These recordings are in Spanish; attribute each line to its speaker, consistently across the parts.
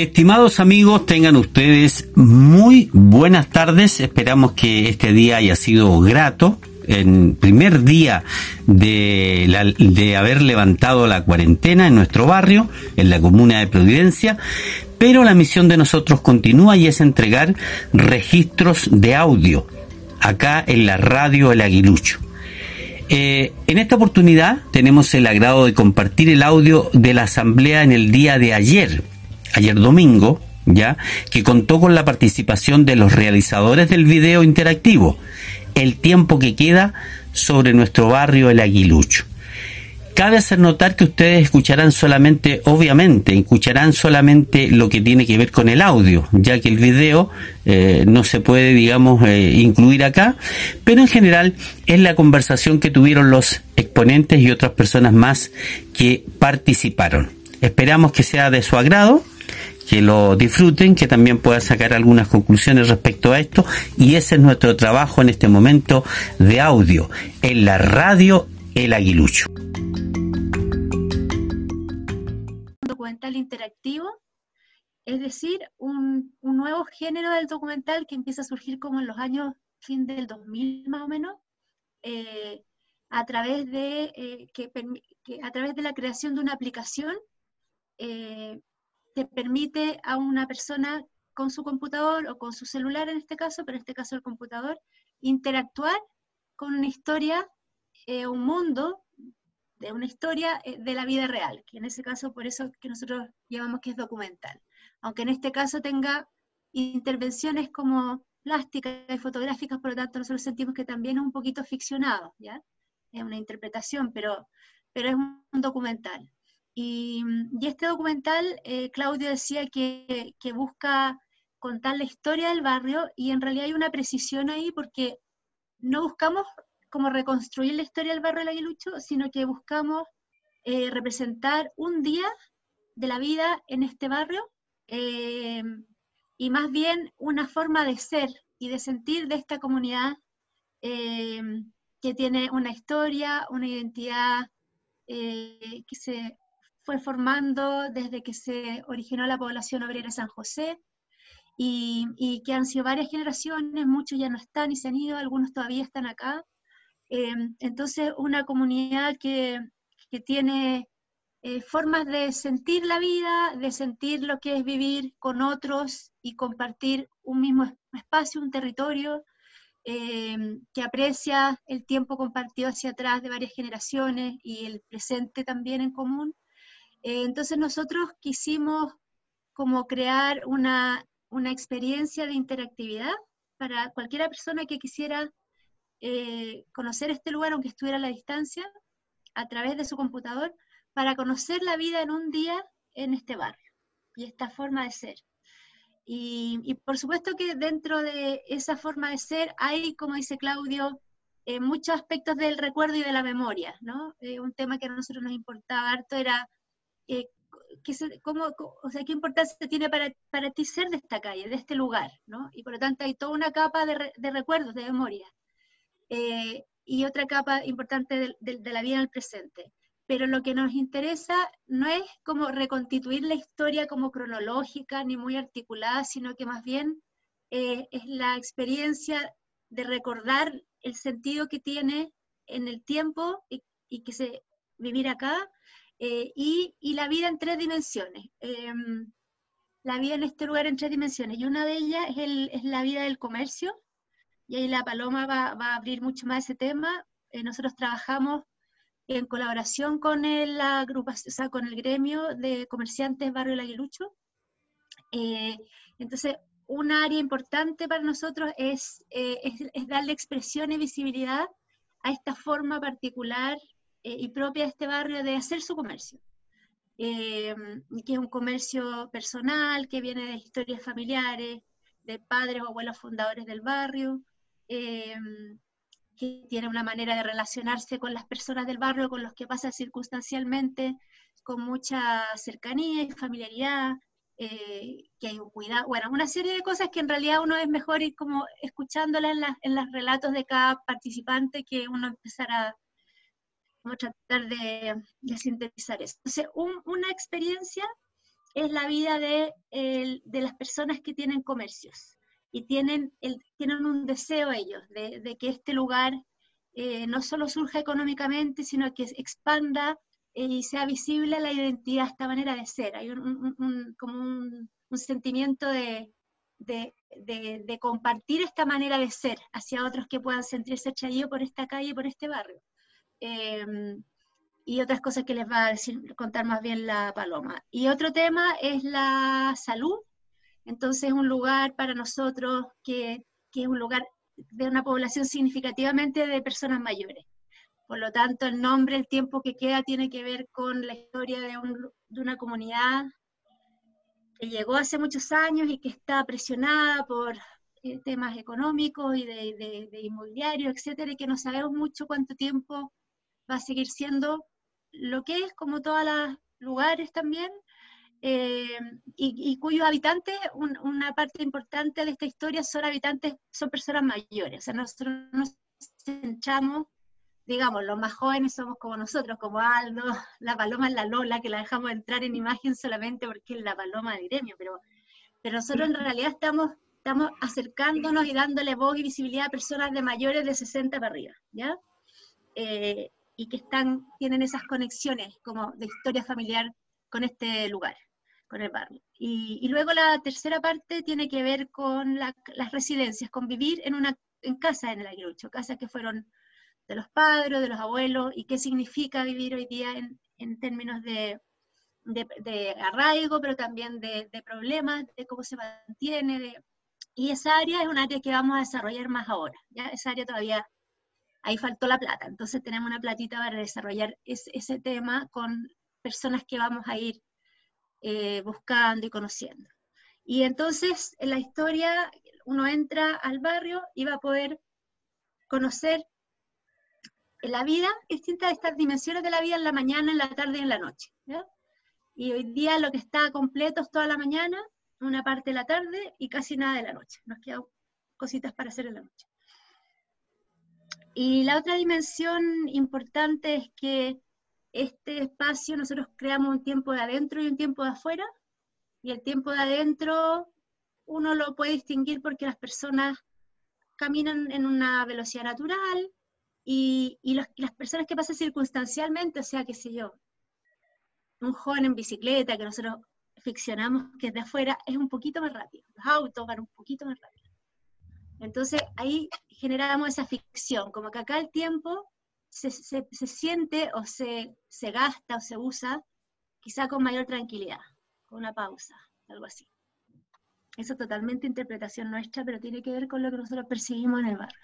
Speaker 1: Estimados amigos, tengan ustedes muy buenas tardes. Esperamos que este día haya sido grato. En primer día de, de haber levantado la cuarentena en nuestro barrio, en la comuna de Providencia, pero la misión de nosotros continúa y es entregar registros de audio acá en la radio El Aguilucho. Eh, en esta oportunidad tenemos el agrado de compartir el audio de la asamblea en el día de ayer, ayer domingo, ya, que contó con la participación de los realizadores del video interactivo, El tiempo que queda sobre nuestro barrio El Aguilucho. Cabe hacer notar que ustedes escucharán solamente, obviamente, escucharán solamente lo que tiene que ver con el audio, ya que el video eh, no se puede, digamos, eh, incluir acá, pero en general es la conversación que tuvieron los exponentes y otras personas más que participaron. Esperamos que sea de su agrado que lo disfruten, que también puedan sacar algunas conclusiones respecto a esto. Y ese es nuestro trabajo en este momento de audio, en la radio El Aguilucho.
Speaker 2: Documental interactivo, es decir, un, nuevo género del documental que empieza a surgir como en los años fin del 2000 más o menos, eh, a través de eh, que, a través de la creación de una aplicación eh, te permite a una persona con su computador o con su celular en este caso, pero en este caso el computador, interactuar con una historia, eh, un mundo de una historia eh, de la vida real, que en ese caso por eso que nosotros llamamos que es documental. Aunque en este caso tenga intervenciones como plásticas y fotográficas, por lo tanto nosotros sentimos que también es un poquito ficcionado, ¿ya? Es una interpretación, pero, pero es un documental. Y, este documental, eh, Claudio decía que, busca contar la historia del barrio y en realidad hay una precisión ahí porque no buscamos como reconstruir la historia del barrio del Aguilucho, sino que buscamos eh, representar un día de la vida en este barrio eh, y más bien una forma de ser y de sentir de esta comunidad que tiene una historia, una identidad que se fue formando desde que se originó la población obrera San José y, que han sido varias generaciones, muchos ya no están y se han ido, algunos todavía están acá. Eh, entonces, una comunidad que, que tiene eh, formas de sentir la vida, de sentir lo que es vivir con otros y compartir un mismo espacio, un territorio, eh, que aprecia el tiempo compartido hacia atrás de varias generaciones y el presente también en común. Eh, entonces nosotros quisimos como crear una, experiencia de interactividad para cualquier persona que quisiera eh, conocer este lugar, aunque estuviera a la distancia, a través de su computador, para conocer la vida en un día en este barrio y esta forma de ser. Y, por supuesto que dentro de esa forma de ser hay, como dice Claudio, eh, muchos aspectos del recuerdo y de la memoria, ¿no? un tema que a nosotros nos importaba harto era eh, ¿qué, cómo, o sea, ¿qué importancia tiene para, para, ti ser de esta calle, de este lugar? ¿no? Y por lo tanto hay toda una capa de, de recuerdos, de memoria, eh, y otra capa importante de, de, la vida en el presente. Pero lo que nos interesa no es como reconstituir la historia como cronológica ni muy articulada, sino que más bien eh, es la experiencia de recordar el sentido que tiene en el tiempo y, y que se vivir acá eh, y, la vida en tres dimensiones. Em, la vida en este lugar en tres dimensiones. Y una de ellas es, la vida del comercio. Y ahí la Paloma va, a abrir mucho más ese tema. Eh, nosotros trabajamos en colaboración con el, la agrupación, con el gremio de comerciantes Barrio El Aguilucho. Eh, entonces, un área importante para nosotros es, es, darle expresión y visibilidad a esta forma particular eh, y propia de este barrio de hacer su comercio. Eh, que es un comercio personal, que viene de historias familiares, de padres o abuelos fundadores del barrio, eh, que tiene una manera de relacionarse con las personas del barrio, con los que pasa circunstancialmente, con mucha cercanía y familiaridad, que hay un cuidado, bueno, una serie de cosas que en realidad uno es mejor ir como escuchándolas en, en los relatos de cada participante que uno empezará Vamos a tratar de, sintetizar eso. Entonces, una experiencia es la vida de, de las personas que tienen comercios y tienen, el, tienen un deseo ellos de, que este lugar eh, no solo surja económicamente, sino que expanda eh, y sea visible la identidad, esta manera de ser. Hay un, como un, sentimiento de, de, de, compartir esta manera de ser hacia otros que puedan sentirse atraídos por esta calle, por este barrio. Em, y otras cosas que les va a decir, contar más bien la Paloma. Y otro tema es la salud. Entonces, es un lugar para nosotros que, que es un lugar de una población significativamente de personas mayores. Por lo tanto, el nombre, el tiempo que queda, tiene que ver con la historia de, un, de una comunidad que llegó hace muchos años y que está presionada por eh, temas económicos y de, de, de, inmobiliario, etcétera, y que no sabemos mucho cuánto tiempo va a seguir siendo lo que es, como todos los lugares también, eh, y, cuyos habitantes, una parte importante de esta historia son habitantes, son personas mayores. O sea, nosotros nos centramos, digamos, los más jóvenes somos como nosotros, como Aldo, la Paloma es la Lola, que la dejamos entrar en imagen solamente porque es la Paloma de gremio, pero, pero nosotros en realidad estamos, estamos acercándonos y dándole voz y visibilidad a personas de mayores de 60 para arriba, ¿ya? Eh, y que están, tienen esas conexiones como de historia familiar con este lugar, con el barrio. Y, luego la tercera parte tiene que ver con las residencias, con vivir en una en casa en el Aguilucho, casas que fueron de los padres, de los abuelos, y qué significa vivir hoy día en, en términos de, de, arraigo, pero también de, de, problemas, de cómo se mantiene. y esa área es un área que vamos a desarrollar más ahora. ¿ya? Esa área todavía ahí faltó la plata. Entonces tenemos una platita para desarrollar ese tema con personas que vamos a ir eh, buscando y conociendo. Y entonces en la historia uno entra al barrio y va a poder conocer la vida, distintas de estas dimensiones de la vida en la mañana, en la tarde y en la noche. Y hoy día lo que está completo es toda la mañana, una parte de la tarde y casi nada de la noche. Nos quedan cositas para hacer en la noche. Y la otra dimensión importante es que este espacio nosotros creamos un tiempo de adentro y un tiempo de afuera, y el tiempo de adentro uno lo puede distinguir porque las personas caminan en una velocidad natural y, las personas que pasan circunstancialmente, o sea, qué sé yo, un joven en bicicleta que nosotros ficcionamos que es de afuera, es un poquito más rápido, los autos van un poquito más rápido. Entonces ahí generamos esa ficción, como que acá el tiempo se, siente o se, se, gasta o se usa quizá con mayor tranquilidad, con una pausa, algo así. Eso es totalmente interpretación nuestra, pero tiene que ver con lo que nosotros percibimos en el barrio.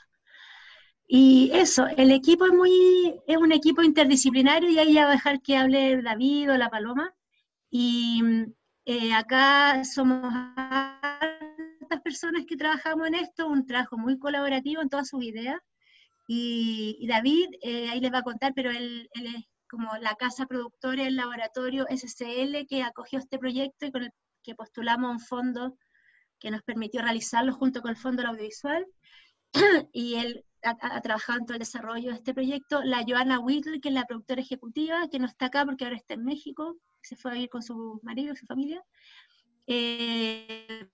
Speaker 2: Y eso, el equipo es muy, es un equipo interdisciplinario y ahí ya va a dejar que hable David o la Paloma. Y eh, acá somos personas que trabajamos en esto, un trabajo muy colaborativo en todas sus ideas. Y, David, eh, ahí les va a contar, pero él, es como la casa productora, el laboratorio SCL que acogió este proyecto y con el que postulamos un fondo que nos permitió realizarlo junto con el Fondo Audiovisual. y él ha, trabajado en todo el desarrollo de este proyecto. La Joana Whittle, que es la productora ejecutiva, que no está acá porque ahora está en México, se fue a vivir con su marido y su familia. Eh,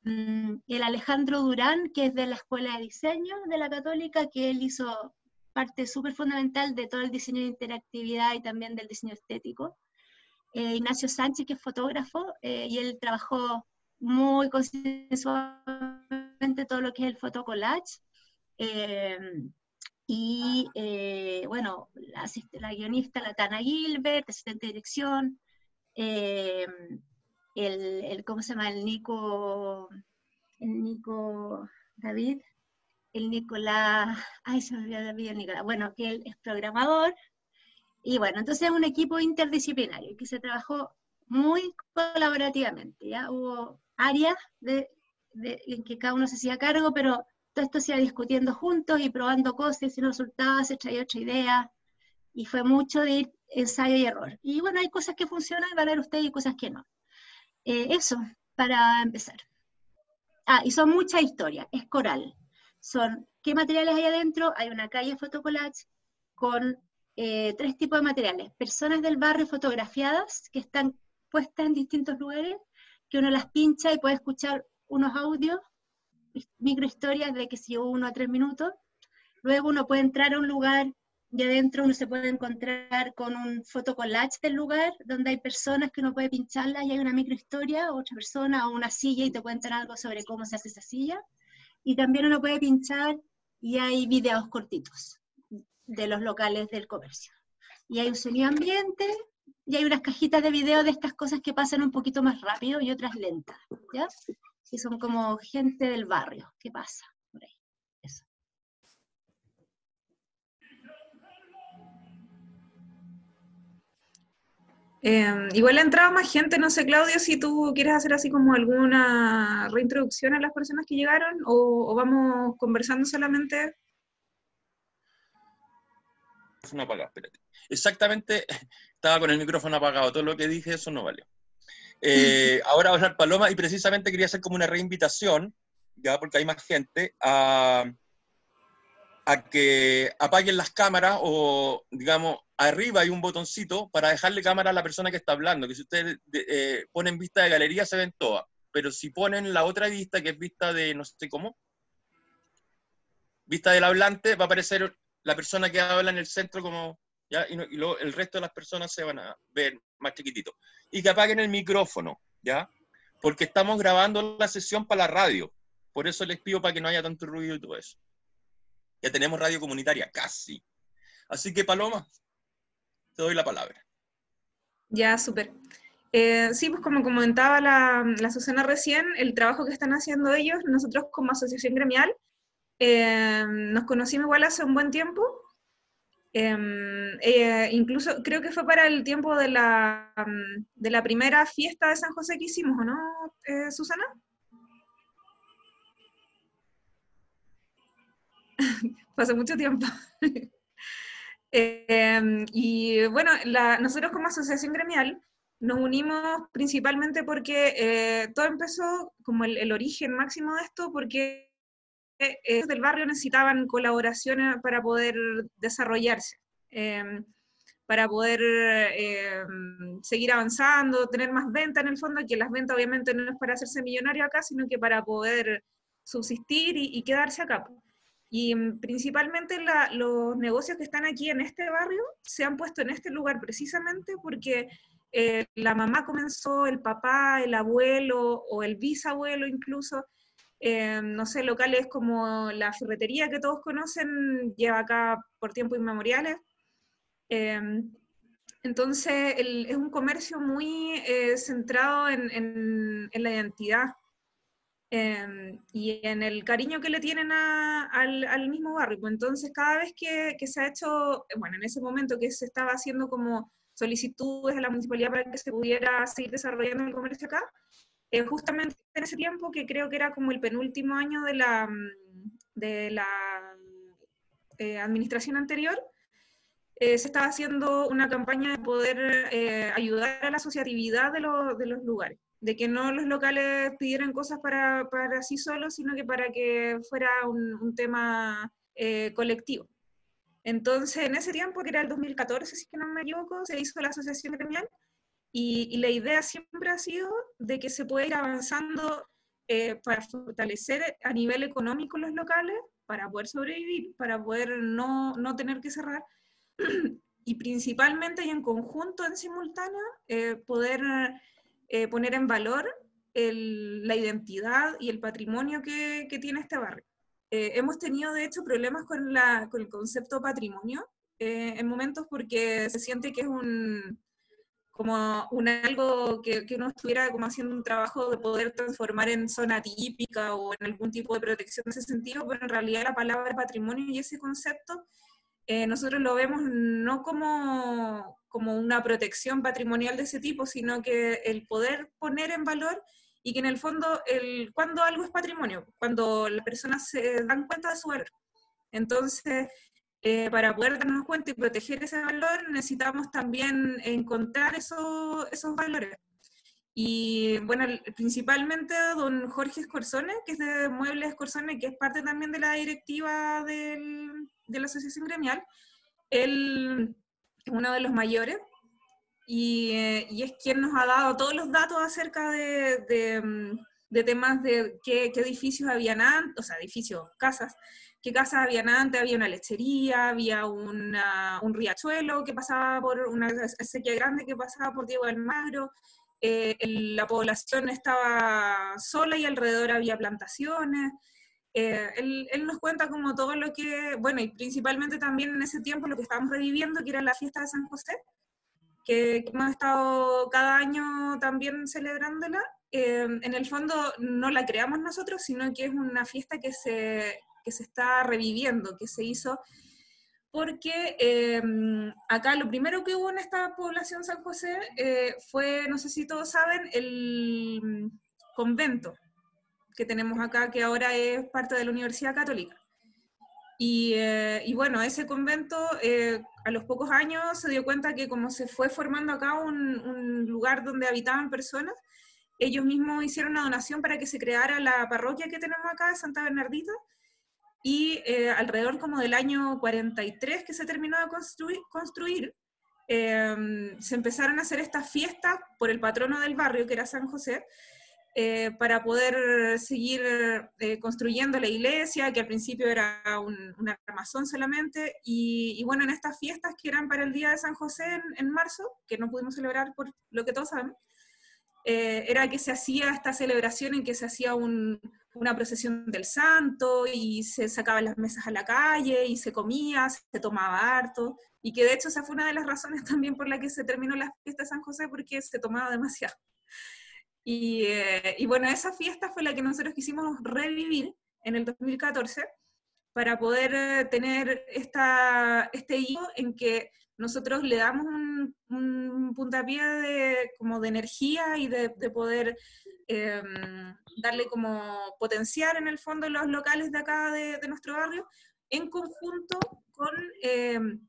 Speaker 2: el Alejandro Durán, que es de la Escuela de Diseño de la Católica, que él hizo parte súper fundamental de todo el diseño de interactividad y también del diseño estético. Eh, Ignacio Sánchez, que es fotógrafo, eh, y él trabajó muy consensualmente todo lo que es el fotocollage. y bueno, la, la, guionista, la Tana Gilbert, asistente de dirección el, ¿cómo se llama? El Nico, el Nico David, el Nicolás, ay, se me olvidó el Nicolás, bueno, que él es programador, y bueno, entonces es un equipo interdisciplinario que se trabajó muy colaborativamente, ¿ya? Hubo áreas de, en que cada uno se hacía cargo, pero todo esto se iba discutiendo juntos y probando cosas, y resultados, se traía otra idea, y fue mucho de ensayo y error. Y bueno, hay cosas que funcionan, van a ver ustedes, y cosas que no. Eh, eso, para empezar. Ah, y son muchas historias, es coral. Son, ¿qué materiales hay adentro? Hay una calle fotocollage con eh, tres tipos de materiales. Personas del barrio fotografiadas que están puestas en distintos lugares. que uno las pincha y puede escuchar unos audios, microhistorias de que si uno a tres minutos. Luego uno puede entrar a un lugar y adentro uno se puede encontrar con un fotocollage del lugar, donde hay personas que uno puede pincharlas y hay una microhistoria, otra persona o una silla y te cuentan algo sobre cómo se hace esa silla. Y también uno puede pinchar y hay videos cortitos de los locales del comercio. Y hay un sonido ambiente y hay unas cajitas de video de estas cosas que pasan un poquito más rápido y otras lentas, ¿ya? Y son como gente del barrio, ¿qué pasa?
Speaker 3: Eh, igual ha entrado más gente, no sé, Claudio, si tú quieres hacer así como alguna reintroducción a las personas que llegaron o, vamos conversando solamente.
Speaker 4: Apagado, espérate. Exactamente, estaba con el micrófono apagado, todo lo que dije, eso no valió. Eh, ahora va a hablar Paloma y precisamente quería hacer como una reinvitación, ya porque hay más gente, a, a que apaguen las cámaras o, digamos, arriba hay un botoncito para dejarle cámara a la persona que está hablando, que si ustedes eh, ponen vista de galería se ven todas, pero si ponen la otra vista, que es vista de no sé cómo, vista del hablante, va a aparecer la persona que habla en el centro como, ¿ya? Y, luego el resto de las personas se van a ver más chiquitito. Y que apaguen el micrófono, ¿ya? Porque estamos grabando la sesión para la radio. Por eso les pido para que no haya tanto ruido y todo eso. Ya tenemos radio comunitaria, casi. Así que, Paloma, te doy la palabra.
Speaker 3: Ya, súper. Eh, sí, pues como comentaba la, Susana recién, el trabajo que están haciendo ellos, nosotros como asociación gremial, eh, nos conocimos igual hace un buen tiempo. Eh, incluso creo que fue para el tiempo de la, de la primera fiesta de San José que hicimos, ¿o no, Susana? Pasó mucho tiempo. Em, y bueno, nosotros como asociación gremial nos unimos principalmente porque eh, todo empezó como el, origen máximo de esto, porque eh, del barrio necesitaban colaboraciones para poder desarrollarse, em, para poder em, seguir avanzando, tener más venta en el fondo, que las ventas obviamente no es para hacerse millonario acá, sino que para poder subsistir y, y quedarse acá. Y mm, principalmente los negocios que están aquí en este barrio se han puesto en este lugar precisamente porque eh, la mamá comenzó, el papá, el abuelo o el bisabuelo incluso, eh, no sé, locales como la ferretería que todos conocen, lleva acá por tiempo inmemoriales. Eh, entonces es un comercio muy centrado en, en la identidad Em, y en el cariño que le tienen al, al, mismo barrio. Pues entonces, cada vez que, que, se ha hecho, bueno, en ese momento que se estaba haciendo como solicitudes a la municipalidad para que se pudiera seguir desarrollando el comercio acá, eh, justamente en ese tiempo, que creo que era como el penúltimo año de la, de la eh, administración anterior, eh, se estaba haciendo una campaña de poder ayudar a la asociatividad de, de los lugares de que no los locales pidieran cosas para, para sí solos, sino que para que fuera un, tema eh, colectivo. Entonces, en ese tiempo, que era el 2014, si es que no me equivoco, se hizo la asociación gremial y, y la idea siempre ha sido de que se pueda ir avanzando eh, para fortalecer a nivel económico los locales, para poder sobrevivir, para poder no, no tener que cerrar y principalmente y en conjunto, en simultáneo, eh, poder eh, poner en valor la identidad y el patrimonio que, tiene este barrio. Eh, hemos tenido, de hecho, problemas con, el concepto patrimonio eh, en momentos porque se siente que es un como un algo que, que, uno estuviera como haciendo un trabajo de poder transformar en zona típica o en algún tipo de protección en ese sentido, pero en realidad la palabra patrimonio y ese concepto nosotros lo vemos no como, como una protección patrimonial de ese tipo, sino que el poder poner en valor y que en el fondo, el, cuando algo es patrimonio, cuando las personas se dan cuenta de su valor. Entonces, eh, para poder darnos cuenta y proteger ese valor, necesitamos también encontrar esos valores. Y bueno, principalmente don Jorge Escorzone, que es de Muebles Escorzone, que es parte también de la directiva del, de la asociación gremial, él uno de los mayores, y, es quien nos ha dado todos los datos acerca de, mm, temas de qué, edificios habían antes, o sea, edificios, casas, qué casas habían antes, había una lechería, había un riachuelo que pasaba por una sequía grande que pasaba por Diego del Magro, eh, la población estaba sola y alrededor había plantaciones. Eh, él, nos cuenta como todo lo que, bueno, y principalmente también en ese tiempo lo que estábamos reviviendo, que era la fiesta de San José, que, hemos estado cada año también celebrándola. Eh, en el fondo no la creamos nosotros, sino que es una fiesta que se, que se está reviviendo, que se hizo porque em, acá lo primero que hubo en esta población San José eh, fue, no sé si todos saben, el convento que tenemos acá, que ahora es parte de la Universidad Católica. Y, eh, bueno, ese convento eh, a los pocos años se dio cuenta que como se fue formando acá un, un lugar donde habitaban personas, ellos mismos hicieron una donación para que se creara la parroquia que tenemos acá Santa Bernardita, y eh, alrededor como del año 43 que se terminó de construir, em, se empezaron a hacer estas fiestas por el patrono del barrio, que era San José, eh, para poder seguir eh, construyendo la iglesia, que al principio era un, armazón solamente, y, bueno, en estas fiestas que eran para el Día de San José en, en marzo, que no pudimos celebrar por lo que todos saben, era que se hacía esta celebración en que se hacía un, una procesión del santo y se sacaban las mesas a la calle y se comía, se tomaba harto, y que de hecho esa fue una de las razones también por la que se terminó la fiesta de San José, porque se tomaba demasiado. Y, eh, y bueno, esa fiesta fue la que nosotros quisimos revivir en el 2014 para poder eh, tener esta, este hilo en que nosotros le damos un, un puntapié de, como de energía y de, de poder Em, darle como potenciar en el fondo los locales de acá de, nuestro barrio, en conjunto con, em,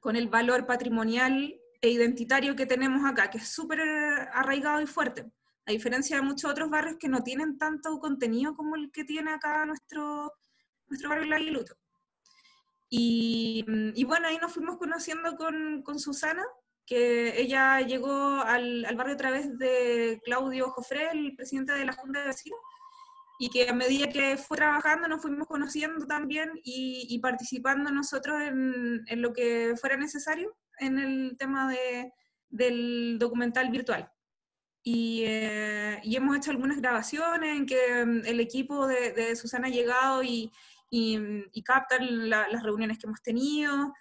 Speaker 3: con el valor patrimonial e identitario que tenemos acá, que es súper arraigado y fuerte, a diferencia de muchos otros barrios que no tienen tanto contenido como el que tiene acá nuestro, nuestro barrio La Aguilucho. Y, y, bueno, ahí nos fuimos conociendo con, con Susana, que ella llegó al, barrio a través de Claudio Jofré, el presidente de la Junta de Vecinos, y que a medida que fue trabajando nos fuimos conociendo también y, participando nosotros en, lo que fuera necesario en el tema de, del documental virtual. Y, eh, hemos hecho algunas grabaciones en que mm, el equipo de, Susana ha llegado y, y, captan las reuniones que hemos tenido,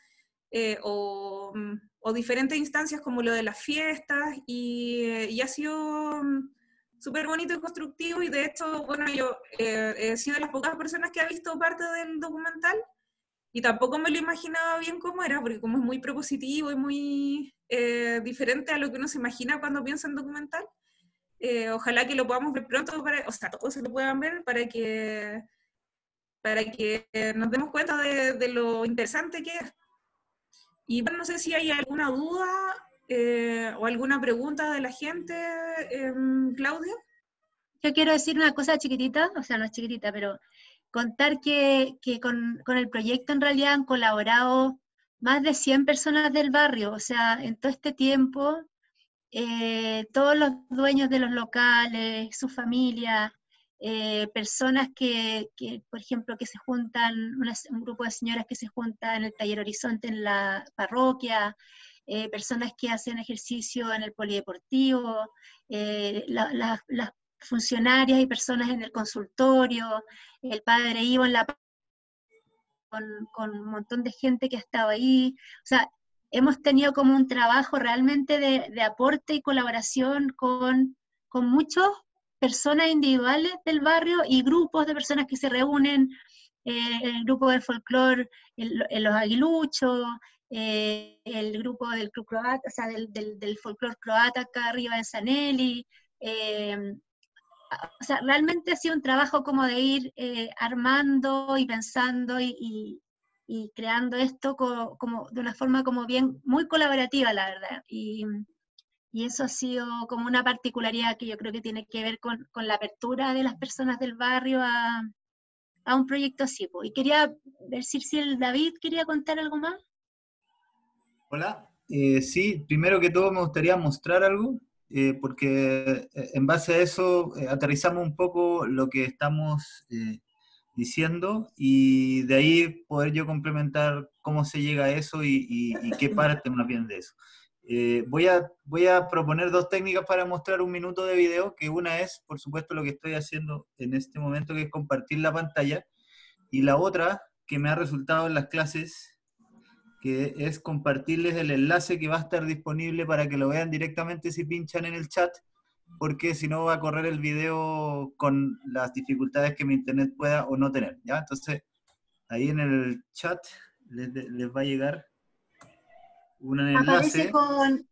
Speaker 3: eh, o mm, o diferentes instancias como lo de las fiestas y, ha sido mm, súper bonito y constructivo y de hecho, bueno, yo eh, he sido de las pocas personas que ha visto parte del documental y tampoco me lo imaginaba bien cómo era, porque como es muy propositivo y muy eh, diferente a lo que uno se imagina cuando piensa en documental, eh, ojalá que lo podamos ver pronto, para, o sea, todos se lo puedan ver para que, para que nos demos cuenta de, lo interesante que es. Y no sé si hay alguna duda eh, o alguna pregunta de la gente, em, Claudia.
Speaker 2: Yo quiero decir una cosa chiquitita, o sea, no es chiquitita, pero contar que, con, el proyecto en realidad han colaborado más de 100 personas del barrio, o sea, en todo este tiempo, eh, todos los dueños de los locales, su familia, eh, personas que, por ejemplo, que se juntan, un grupo de señoras que se juntan en el taller Horizonte en la parroquia, eh, personas que hacen ejercicio en el polideportivo, eh, las funcionarias y personas en el consultorio, el padre Ivo en la con, con, un montón de gente que ha estado ahí. O sea, hemos tenido como un trabajo realmente de, de aporte y colaboración con, con muchos personas individuales del barrio y grupos de personas que se reúnen, eh, el grupo de folclore, los aguiluchos, eh, el grupo del club croata, o sea, del, del, folclore croata acá arriba en Sanelli. Eh, o sea, realmente ha sido un trabajo como de ir armando y pensando y, creando esto como, de una forma como bien, muy colaborativa, la verdad. Y, y eso ha sido como una particularidad que yo creo que tiene que ver con, la apertura de las personas del barrio a, un proyecto así. Y quería ver si el David quería contar algo más.
Speaker 5: Hola, eh, sí, primero que todo me gustaría mostrar algo, eh, porque eh, en base a eso aterrizamos un poco lo que estamos diciendo y de ahí poder yo complementar cómo se llega a eso y, qué parte más bien de eso. voy, a, voy a proponer dos técnicas para mostrar un minuto de video, que una es, por supuesto, lo que estoy haciendo en este momento, que es compartir la pantalla, y la otra, que me ha resultado en las clases, que es compartirles el enlace que va a estar disponible para que lo vean directamente si pinchan en el chat, porque si no va a correr el video con las dificultades que mi internet pueda o no tener, ¿ya? Entonces, ahí en el chat les, va a llegar un enlace.
Speaker 2: Aparece con,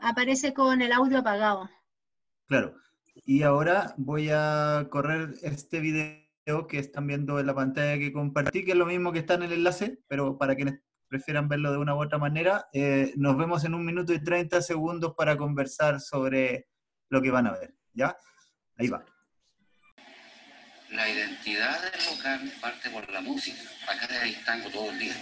Speaker 2: aparece con el audio apagado.
Speaker 5: Claro. Y ahora voy a correr este video que están viendo en la pantalla que compartí, que es lo mismo que está en el enlace, pero para quienes prefieran verlo de una u otra manera. Eh, nos vemos en un minuto y 30 segundos para conversar sobre lo que van a ver. ¿Ya? Ahí va.
Speaker 6: La identidad del local parte por la música. Acá hay tango todo el día.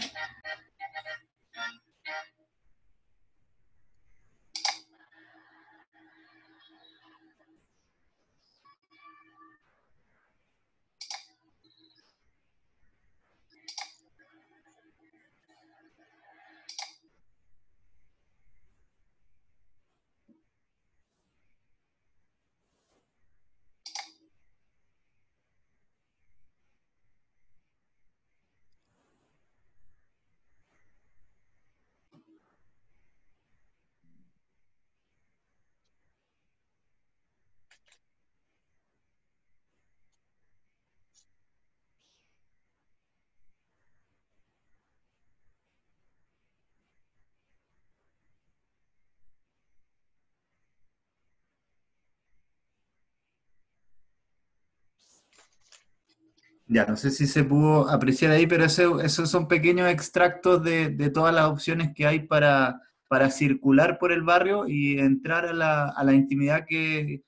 Speaker 5: Ya, no sé si se pudo apreciar ahí, pero esos son pequeños extractos de, todas las opciones que hay para, para circular por el barrio y entrar a la, intimidad que,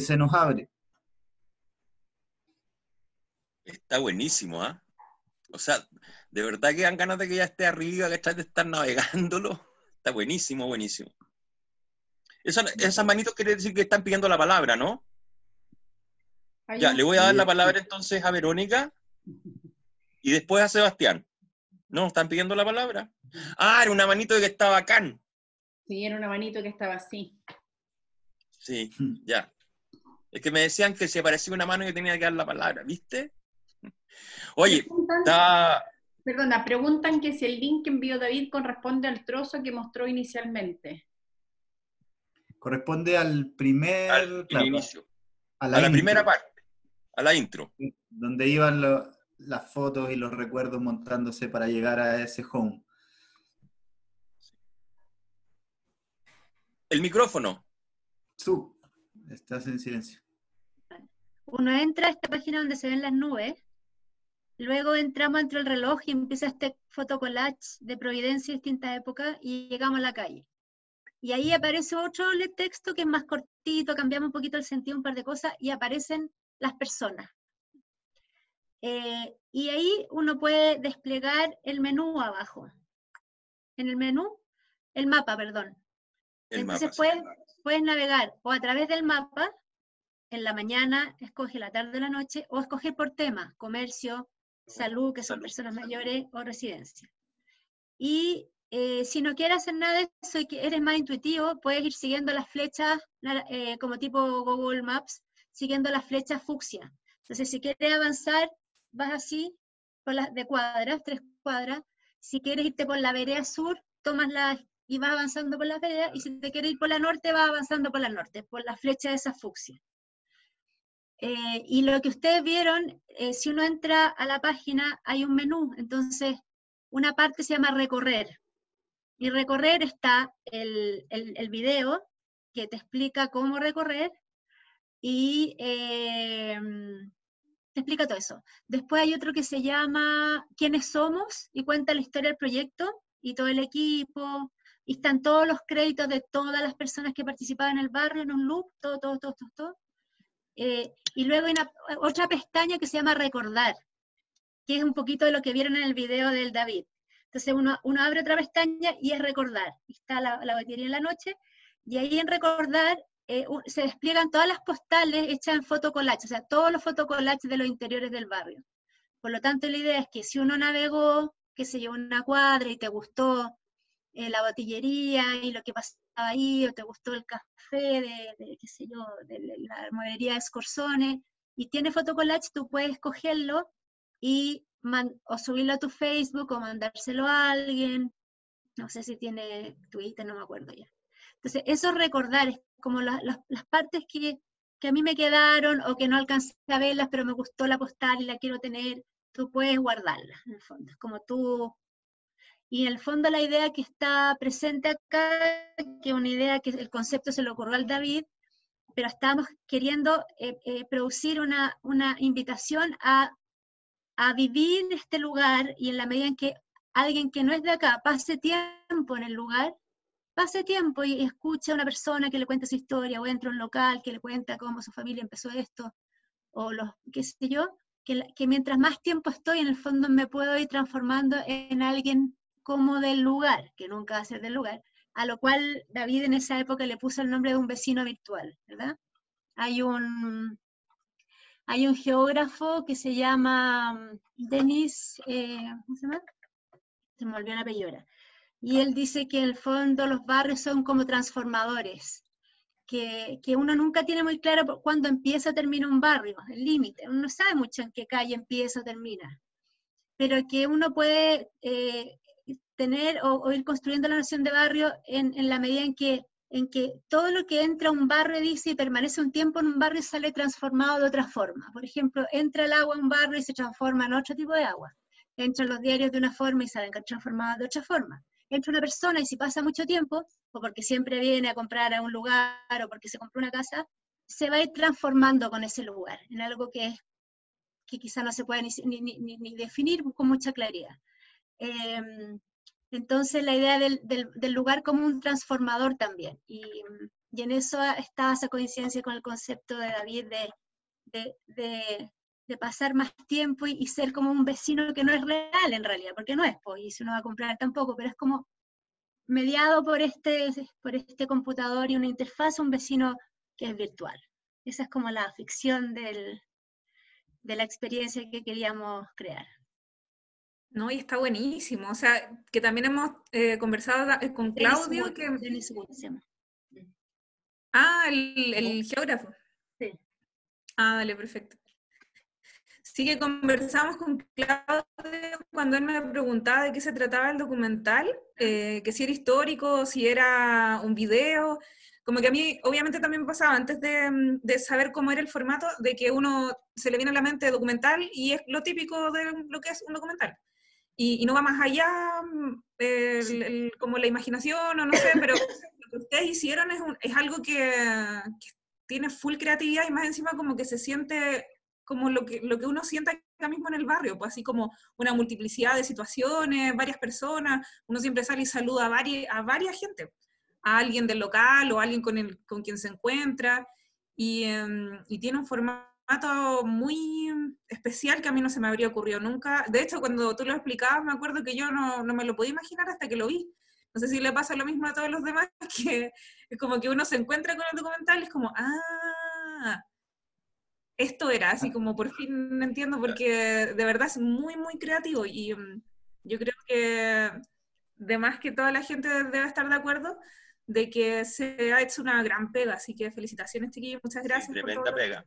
Speaker 5: se nos abre.
Speaker 4: Está buenísimo, ¿ah? O sea, de verdad que dan ganas de que ya esté arriba, que de estar navegándolo. Está buenísimo, buenísimo. esas manitos quiere decir que están pidiendo la palabra, ¿no? Ya, le voy a dar la palabra entonces a Verónica y después a Sebastián. ¿No? ¿Están pidiendo la palabra? Ah, era una manito que estaba acá.
Speaker 7: Sí, era una manito que estaba así.
Speaker 4: Sí, ya. Es que me decían que se parecía una mano y que tenía que dar la palabra, ¿viste? Oye, está...
Speaker 7: Perdona, preguntan que si el link que envió David corresponde al trozo que mostró inicialmente.
Speaker 5: Corresponde al primer...
Speaker 4: Al, inicio. A la primera parte a la intro.
Speaker 5: Donde iban las fotos y los recuerdos montándose para llegar a ese home.
Speaker 4: El micrófono.
Speaker 5: Su, estás en silencio.
Speaker 2: Uno entra a esta página donde se ven las nubes, luego entramos entre el reloj y empieza este fotocollage de Providencia de distintas épocas y llegamos a la calle. Y ahí aparece otro texto que es más cortito, cambiamos un poquito el sentido, un par de cosas, y aparecen las personas. Eh, y ahí uno puede desplegar el menú abajo. En el menú, el mapa, perdón. Entonces puedes, navegar o a través del mapa, en la mañana, escoge la tarde o la noche, o escoger por tema, comercio, salud, que son personas mayores, o residencia. Y eh, si no quieres hacer nada de eso y que eres más intuitivo, puedes ir siguiendo las flechas eh, como tipo Google Maps siguiendo la flecha fucsia. Entonces, si quieres avanzar, vas así, por las de cuadras, tres cuadras. Si quieres irte por la vereda sur, tomas la y vas avanzando por la vereda, y si te quieres ir por la norte, vas avanzando por la norte, por la flecha de esa fucsia. Eh, y lo que ustedes vieron, eh, si uno entra a la página, hay un menú, entonces una parte se llama recorrer. Y recorrer está el, el, el video que te explica cómo recorrer, y em, te explica todo eso. Después hay otro que se llama ¿Quiénes somos? y cuenta la historia del proyecto y todo el equipo, y están todos los créditos de todas las personas que participaban en el barrio en un loop, todo, todo, todo, todo, todo. Eh, y luego hay otra pestaña que se llama Recordar, que es un poquito de lo que vieron en el video del David. Entonces uno, uno abre otra pestaña y es recordar. Está la, la batería en la noche y ahí en recordar eh, se despliegan todas las postales hechas en fotocollage, o sea, todos los fotocollages de los interiores del barrio. Por lo tanto, la idea es que si uno navegó, que se llevó una cuadra y te gustó eh, la botillería y lo que pasaba ahí, o te gustó el café de, de, qué sé yo, de la mueblería de Scorsone, y tiene fotocollage, tú puedes cogerlo y o subirlo a tu Facebook o mandárselo a alguien, no sé si tiene Twitter, no me acuerdo ya. Entonces, eso es recordar, es como la- las- partes que, que a mí me quedaron o que no alcancé a verlas, pero me gustó la postal y la quiero tener, tú puedes guardarla, en el fondo. Como tú... Y en el fondo la idea que está presente acá, que una idea que el concepto se le ocurrió al David, pero estamos queriendo eh, eh, producir una, una invitación a, a vivir este lugar y en la medida en que alguien que no es de acá pase tiempo en el lugar, pase tiempo y escuche a una persona que le cuenta su historia o entre a un local que le cuenta cómo su familia empezó esto o los, qué sé yo, que, la- mientras más tiempo estoy en el fondo me puedo ir transformando en alguien como del lugar, que nunca va a ser del lugar, a lo cual David en esa época le puso el nombre de un vecino virtual, ¿verdad? Hay un, hay un geógrafo que se llama mm, Denis, eh, ¿cómo se llama? Se me olvidó el apellido. Y él dice que en el fondo los barrios son como transformadores, que, que uno nunca tiene muy claro cuándo empieza o termina un barrio, el límite. Uno no sabe mucho en qué calle empieza o termina, pero que uno puede eh, tener o, ir construyendo la noción de barrio en, en la medida en que, en que todo lo que entra a un barrio, dice, y permanece un tiempo en un barrio, sale transformado de otra forma. Por ejemplo, entra el agua a un barrio y se transforma en otro tipo de agua. Entran los diarios de una forma y salen transformados de otra forma. Entra una persona y si pasa mucho tiempo, o porque siempre viene a comprar a un lugar, o porque se compró una casa, se va a ir transformando con ese lugar, en algo que, que quizá no se puede ni, ni- ni- ni definir con mucha claridad. Em, entonces la idea del, del- lugar como un transformador también. Y, y en eso está esa coincidencia con el concepto de David de, de, de- de pasar más tiempo y, y ser como un vecino que no es real en realidad, porque no es, pues, y si uno va a comprar tampoco, pero es como mediado por este, por este computador y una interfaz, un vecino que es virtual. Esa es como la ficción del, de la experiencia que queríamos crear.
Speaker 3: No, y está buenísimo. O sea, que también hemos eh, conversado eh, con Claudio, que...
Speaker 2: Dennis Wood se llama.
Speaker 3: Ah, el, el geógrafo.
Speaker 2: Sí.
Speaker 3: Ah, dale, perfecto. Sí que conversamos con Claudio cuando él me preguntaba de qué se trataba el documental, eh, que si era histórico, si era un video, como que a mí obviamente también pasaba antes de, mm, de saber cómo era el formato, de que uno se le viene a la mente documental y es lo típico de lo que es un documental. Y, y no va más allá, mm, el- el- como la imaginación o no sé, pero lo que ustedes hicieron es, un- es algo que, que tiene full creatividad y más encima como que se siente como lo que, lo que uno siente acá mismo en el barrio, pues así como una multiplicidad de situaciones, varias personas, uno siempre sale y saluda a varias, a varias gente, a alguien del local o a alguien con, el, con quien se encuentra, y, em, y tiene un formato muy especial que a mí no se me habría ocurrido nunca. De hecho, cuando tú lo explicabas, me acuerdo que yo no, no me lo podía imaginar hasta que lo vi. No sé si le pasa lo mismo a todos los demás, que es como que uno se encuentra con el documental y es como, ah, esto era, así como por fin entiendo, porque de verdad es muy, muy creativo y mm, yo creo que de más que toda la gente debe estar de acuerdo de que se ha hecho una gran pega, así que felicitaciones chiquillos, muchas gracias.
Speaker 4: Tremenda
Speaker 3: todo
Speaker 4: pega.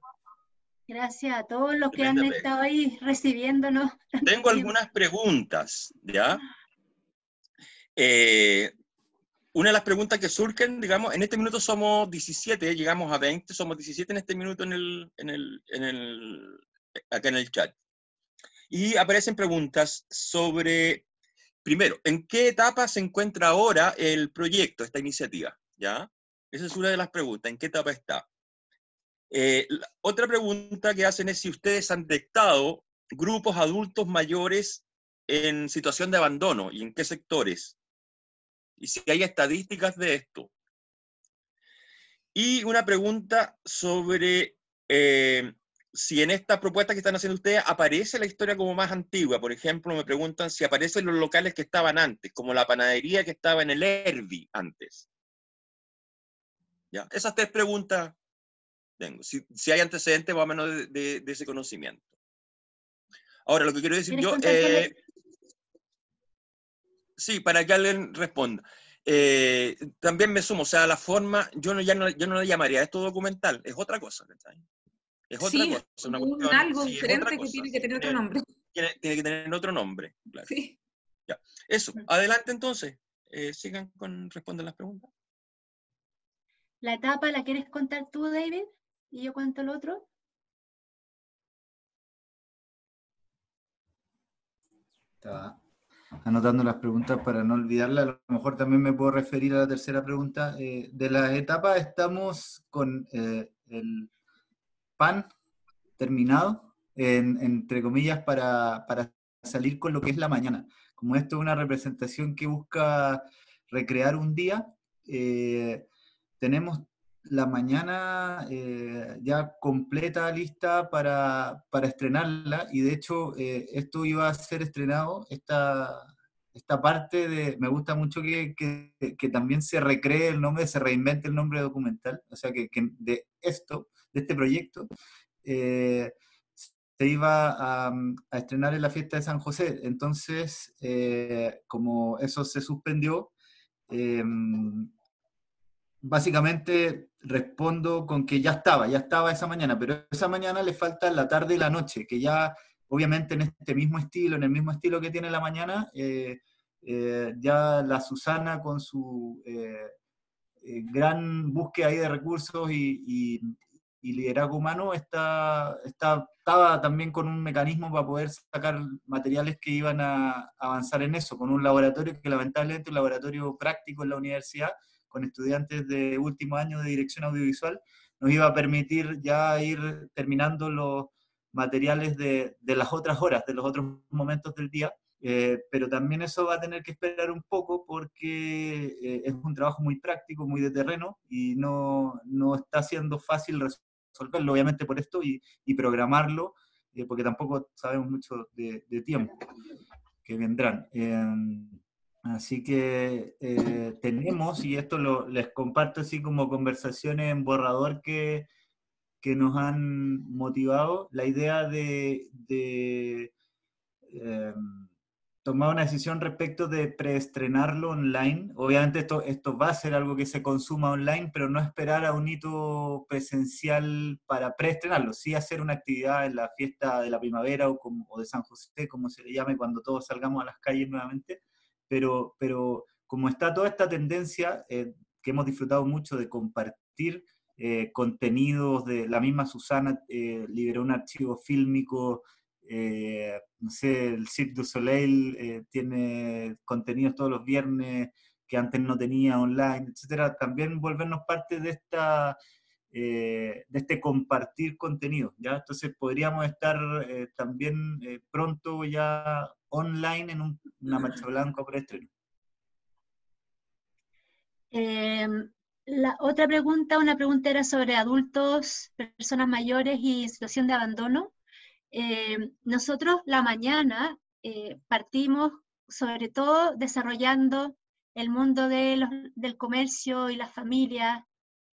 Speaker 2: Gracias a todos los que han
Speaker 4: pega.
Speaker 2: estado ahí recibiéndonos.
Speaker 4: Tengo algunas preguntas, ¿ya? Eh, una de las preguntas que surgen, digamos, en este minuto somos 17, llegamos a 20, somos 17 en este minuto en el, en el, en el, acá en el chat. Y aparecen preguntas sobre, primero, ¿en qué etapa se encuentra ahora el proyecto, esta iniciativa? ¿Ya? Esa es una de las preguntas, ¿en qué etapa está? Eh, otra pregunta que hacen es si ustedes han detectado grupos adultos mayores en situación de abandono y en qué sectores. Y si hay estadísticas de esto. Y una pregunta sobre eh, si en esta propuesta que están haciendo ustedes aparece la historia como más antigua. Por ejemplo, me preguntan si aparecen los locales que estaban antes, como la panadería que estaba en el Herbi antes. ¿Ya? Esas tres preguntas tengo. Si, hay antecedentes más o menos de, ese conocimiento. Ahora, lo que quiero decir yo... Eh, sí, para que alguien responda. Eh, también me sumo, o sea, la forma, yo no, ya no, yo no le llamaría esto documental, es otra cosa.
Speaker 3: Es otra cosa. Una un algo diferente que tiene que tener otro nombre.
Speaker 4: Tiene, que tener otro nombre, claro. Sí. Ya. Eso, adelante entonces. Eh, sigan con responder las preguntas.
Speaker 2: ¿La etapa la quieres contar tú, David? ¿Y yo cuento el otro?
Speaker 5: Estaba anotando las preguntas para no olvidarla. A lo mejor también me puedo referir a la tercera pregunta. Eh, de las etapas estamos con eh, el pan terminado, entre comillas, para, salir con lo que es la mañana. Como esto es una representación que busca recrear un día, eh, tenemos la mañana ya completa, lista para, estrenarla, y de hecho eh, esto iba a ser estrenado, esta, esta parte de, me gusta mucho que, también se recree el nombre, se reinvente el nombre documental, o sea que, que de esto de este proyecto, eh, se iba a, estrenar en la fiesta de San José. Entonces, eh, como eso se suspendió, básicamente respondo con que ya estaba, ya estaba esa mañana, pero esa mañana le falta la tarde y la noche, que ya obviamente en este mismo estilo, en el mismo estilo que tiene la mañana, ya la Susana con su gran búsqueda ahí de recursos y, y liderazgo humano está, está, estaba también con un mecanismo para poder sacar materiales que iban a avanzar en eso, con un laboratorio que lamentablemente un laboratorio práctico en la universidad, con estudiantes de último año de dirección audiovisual, nos iba a permitir ya ir terminando los materiales de, de las otras horas, de los otros momentos del día, eh, pero también eso va a tener que esperar un poco porque eh, es un trabajo muy práctico, muy de terreno y no, no está siendo fácil resolver resolverlo, obviamente por esto, y, programarlo, eh, porque tampoco sabemos mucho de, tiempo que vendrán. Así que eh, tenemos, y esto lo, les comparto así como conversaciones en borrador que, que nos han motivado, la idea de, em, tomado una decisión respecto de preestrenarlo online. Obviamente esto, esto va a ser algo que se consuma online, pero no esperar a un hito presencial para preestrenarlo. Sí hacer una actividad en la fiesta de la primavera o, como, de San José, como se le llame, cuando todos salgamos a las calles nuevamente. Pero, pero como está toda esta tendencia eh, que hemos disfrutado mucho de compartir eh, contenidos de la misma Susana, eh, liberó un archivo fílmico no sé, el Cirque du Soleil tiene contenidos todos los viernes que antes no tenía online, etcétera, también volvernos parte de esta de este compartir contenido, ¿ya? Entonces podríamos estar también pronto ya online en una marcha blanca por estreno.
Speaker 2: Em, la otra pregunta, una pregunta era sobre adultos, personas mayores y situación de abandono. Eh, nosotros la mañana eh, partimos sobre todo desarrollando el mundo del comercio y las familias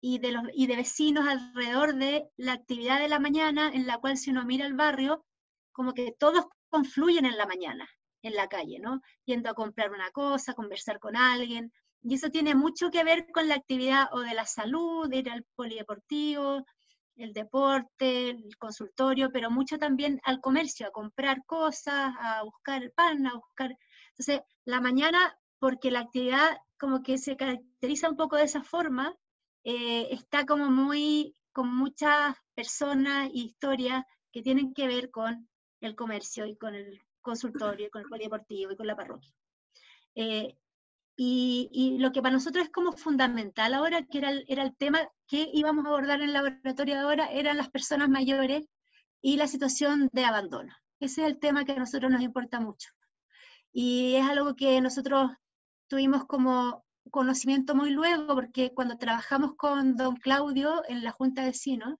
Speaker 2: y de, los, y de vecinos alrededor de la actividad de la mañana en la cual si uno mira el barrio, como que todos confluyen en la mañana, en la calle, ¿no? Yendo a comprar una cosa, conversar con alguien. Y eso tiene mucho que ver con la actividad o de la salud, ir al polideportivo, el deporte, el consultorio, pero mucho también al comercio, a comprar cosas, a buscar pan, a buscar... Entonces, la mañana, porque la actividad como que se caracteriza un poco de esa forma, eh, está como muy, con muchas personas e historias que tienen que ver con el comercio y con el consultorio, y con el polideportivo y con la parroquia. Eh, y, lo que para nosotros es como fundamental ahora, que era el, era el tema que íbamos a abordar en el laboratorio ahora, eran las personas mayores y la situación de abandono. Ese es el tema que a nosotros nos importa mucho. Y es algo que nosotros tuvimos como conocimiento muy luego, porque cuando trabajamos con don Claudio en la Junta de Vecinos,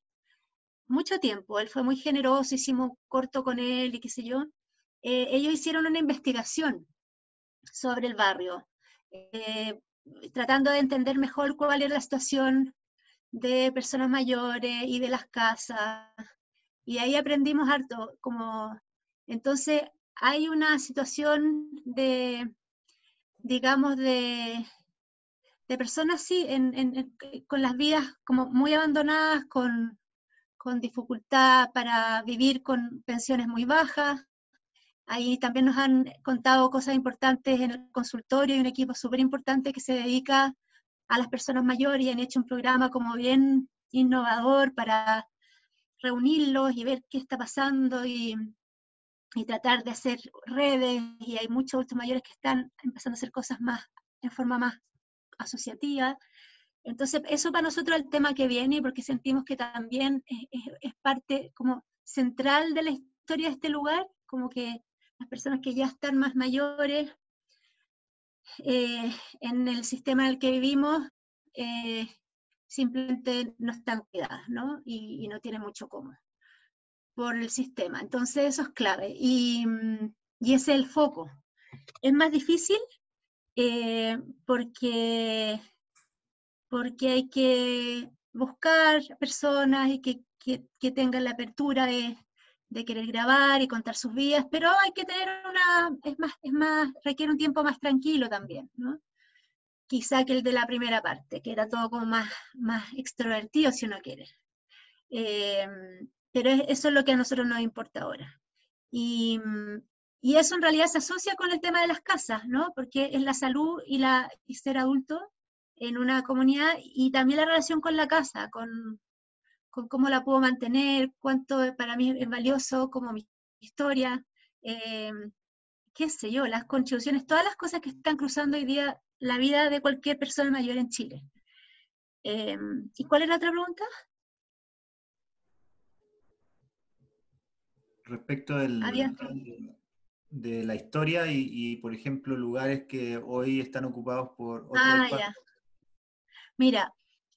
Speaker 2: mucho tiempo, él fue muy generoso, hicimos corto con él y qué sé yo, eh, ellos hicieron una investigación sobre el barrio, eh, tratando de entender mejor cuál era la situación de personas mayores y de las casas. Y ahí aprendimos harto, como, entonces hay una situación de, digamos, de, de personas, sí, con las vidas como muy abandonadas, con, con dificultad para vivir con pensiones muy bajas, Ahí también nos han contado cosas importantes en el consultorio, hay un equipo súper importante que se dedica a las personas mayores y han hecho un programa como bien innovador para reunirlos y ver qué está pasando y, y tratar de hacer redes y hay muchos adultos mayores que están empezando a hacer cosas más en forma más asociativa. Entonces, eso para nosotros es el tema que viene porque sentimos que también es, parte como central de la historia de este lugar, como que las personas que ya están más mayores eh, en el sistema en el que vivimos eh, simplemente no están cuidadas, ¿no? Y, no tienen mucho cómo por el sistema. Entonces eso es clave y, mm, y ese es el foco. Es más difícil eh, porque, porque hay que buscar personas y que, que tengan la apertura de, de querer grabar y contar sus vidas, pero hay que tener una, es más, es más, requiere un tiempo más tranquilo también, ¿no? Quizá que el de la primera parte, que era todo como más, más extrovertido, si uno quiere. Em, pero eso es lo que a nosotros nos importa ahora. Y, y, eso en realidad se asocia con el tema de las casas, ¿no? Porque es la salud y, la, y ser adulto en una comunidad y también la relación con la casa, con, con cómo la puedo mantener, cuánto para mí es valioso, como mi historia, eh, qué sé yo, las contribuciones, todas las cosas que están cruzando hoy día la vida de cualquier persona mayor en Chile. Eh, ¿Y cuál es la otra pregunta?
Speaker 5: Respecto del, de la historia y, por ejemplo, lugares que hoy están ocupados por otros ah,
Speaker 2: Mira,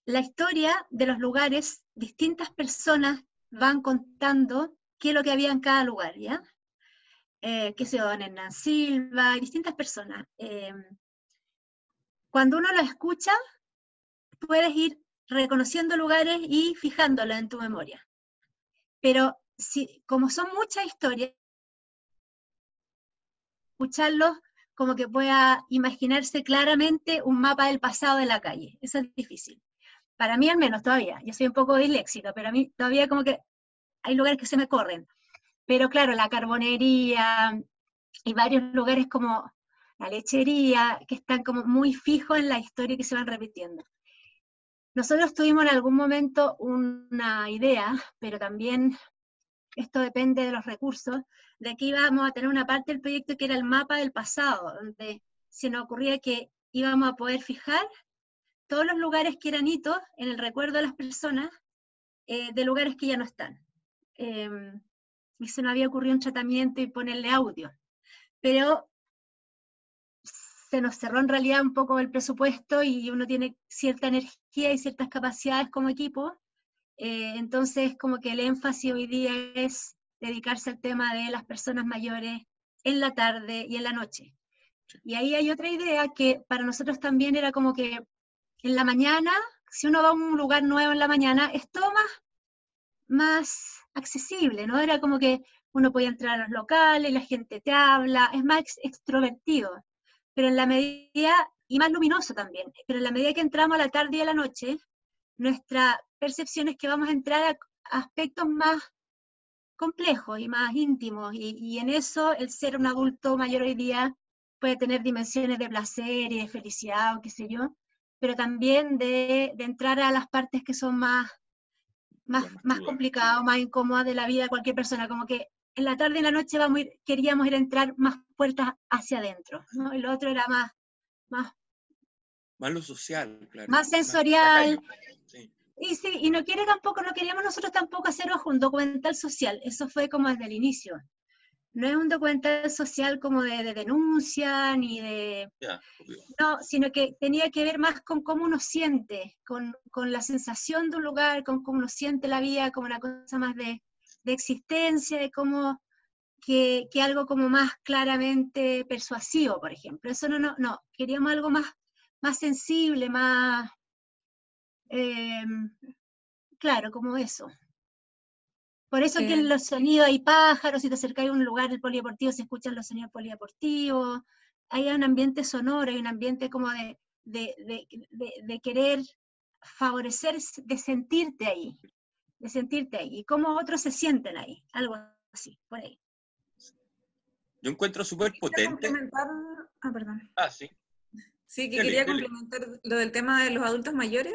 Speaker 2: la historia de los lugares, distintas personas van contando qué es lo que había en cada lugar, ¿ya? Eh, que se don Hernán Silva, distintas personas. Eh, cuando uno lo escucha, puedes ir reconociendo lugares y fijándolos en tu memoria. Pero si, como son muchas historias, escucharlos como que pueda imaginarse claramente un mapa del pasado de la calle. Eso es difícil para mí al menos todavía, yo soy un poco disléxica, pero a mí todavía como que hay lugares que se me corren. Pero claro, la carbonería y varios lugares como la lechería, que están como muy fijos en la historia que se van repitiendo. Nosotros tuvimos en algún momento una idea, pero también esto depende de los recursos, de que íbamos a tener una parte del proyecto que era el mapa del pasado, donde se nos ocurría que íbamos a poder fijar todos los lugares que eran hitos en el recuerdo de las personas eh, de lugares que ya no están. Eh, y se nos había ocurrido un tratamiento y ponerle audio. Pero se nos cerró en realidad un poco el presupuesto y uno tiene cierta energía y ciertas capacidades como equipo. Eh, entonces, como que el énfasis hoy día es dedicarse al tema de las personas mayores en la tarde y en la noche. Y ahí hay otra idea que para nosotros también era como que en la mañana, si uno va a un lugar nuevo en la mañana, es todo más, más accesible, ¿no? Era como que uno podía entrar a los locales, la gente te habla, es más extrovertido, pero en la medida, y más luminoso también, pero en la medida que entramos a la tarde y a la noche, nuestra percepción es que vamos a entrar a aspectos más complejos y más íntimos, y, y en eso el ser un adulto mayor hoy día puede tener dimensiones de placer y de felicidad o qué sé yo, pero también de, entrar a las partes que son más, más, más complicadas, más incómodas de la vida de cualquier persona, como que en la tarde y en la noche vamos queríamos ir a entrar más puertas hacia adentro, ¿no? El otro era más... Más,
Speaker 4: más lo social, claro.
Speaker 2: Más sensorial. Y sí, y no quiere tampoco, no queríamos nosotros tampoco hacer un documental social, eso fue como desde el inicio. no es un documental social como de, de denuncia ni de... No, sino que tenía que ver más con cómo uno siente, con, con la sensación de un lugar, con cómo uno siente la vida, como una cosa más de, de existencia, de cómo que, que algo como más claramente persuasivo, por ejemplo. Eso no, no, no, queríamos algo más, más sensible, más... eh, claro, como eso. Por eso que
Speaker 3: Eh.
Speaker 2: en los sonidos hay pájaros, si te acercas a un lugar del polideportivo se escuchan los sonidos polideportivos, hay un ambiente sonoro, hay un ambiente como de, de, de- de- de querer favorecer, de sentirte ahí, de sentirte ahí, y cómo otros se sienten ahí, algo así, por ahí.
Speaker 4: Yo encuentro súper
Speaker 3: Quería
Speaker 4: potente.
Speaker 3: complementar, ah, perdón.
Speaker 4: Ah, sí.
Speaker 3: Sí, que
Speaker 4: Dale,
Speaker 3: quería
Speaker 4: dale.
Speaker 3: complementar lo del tema de los adultos mayores,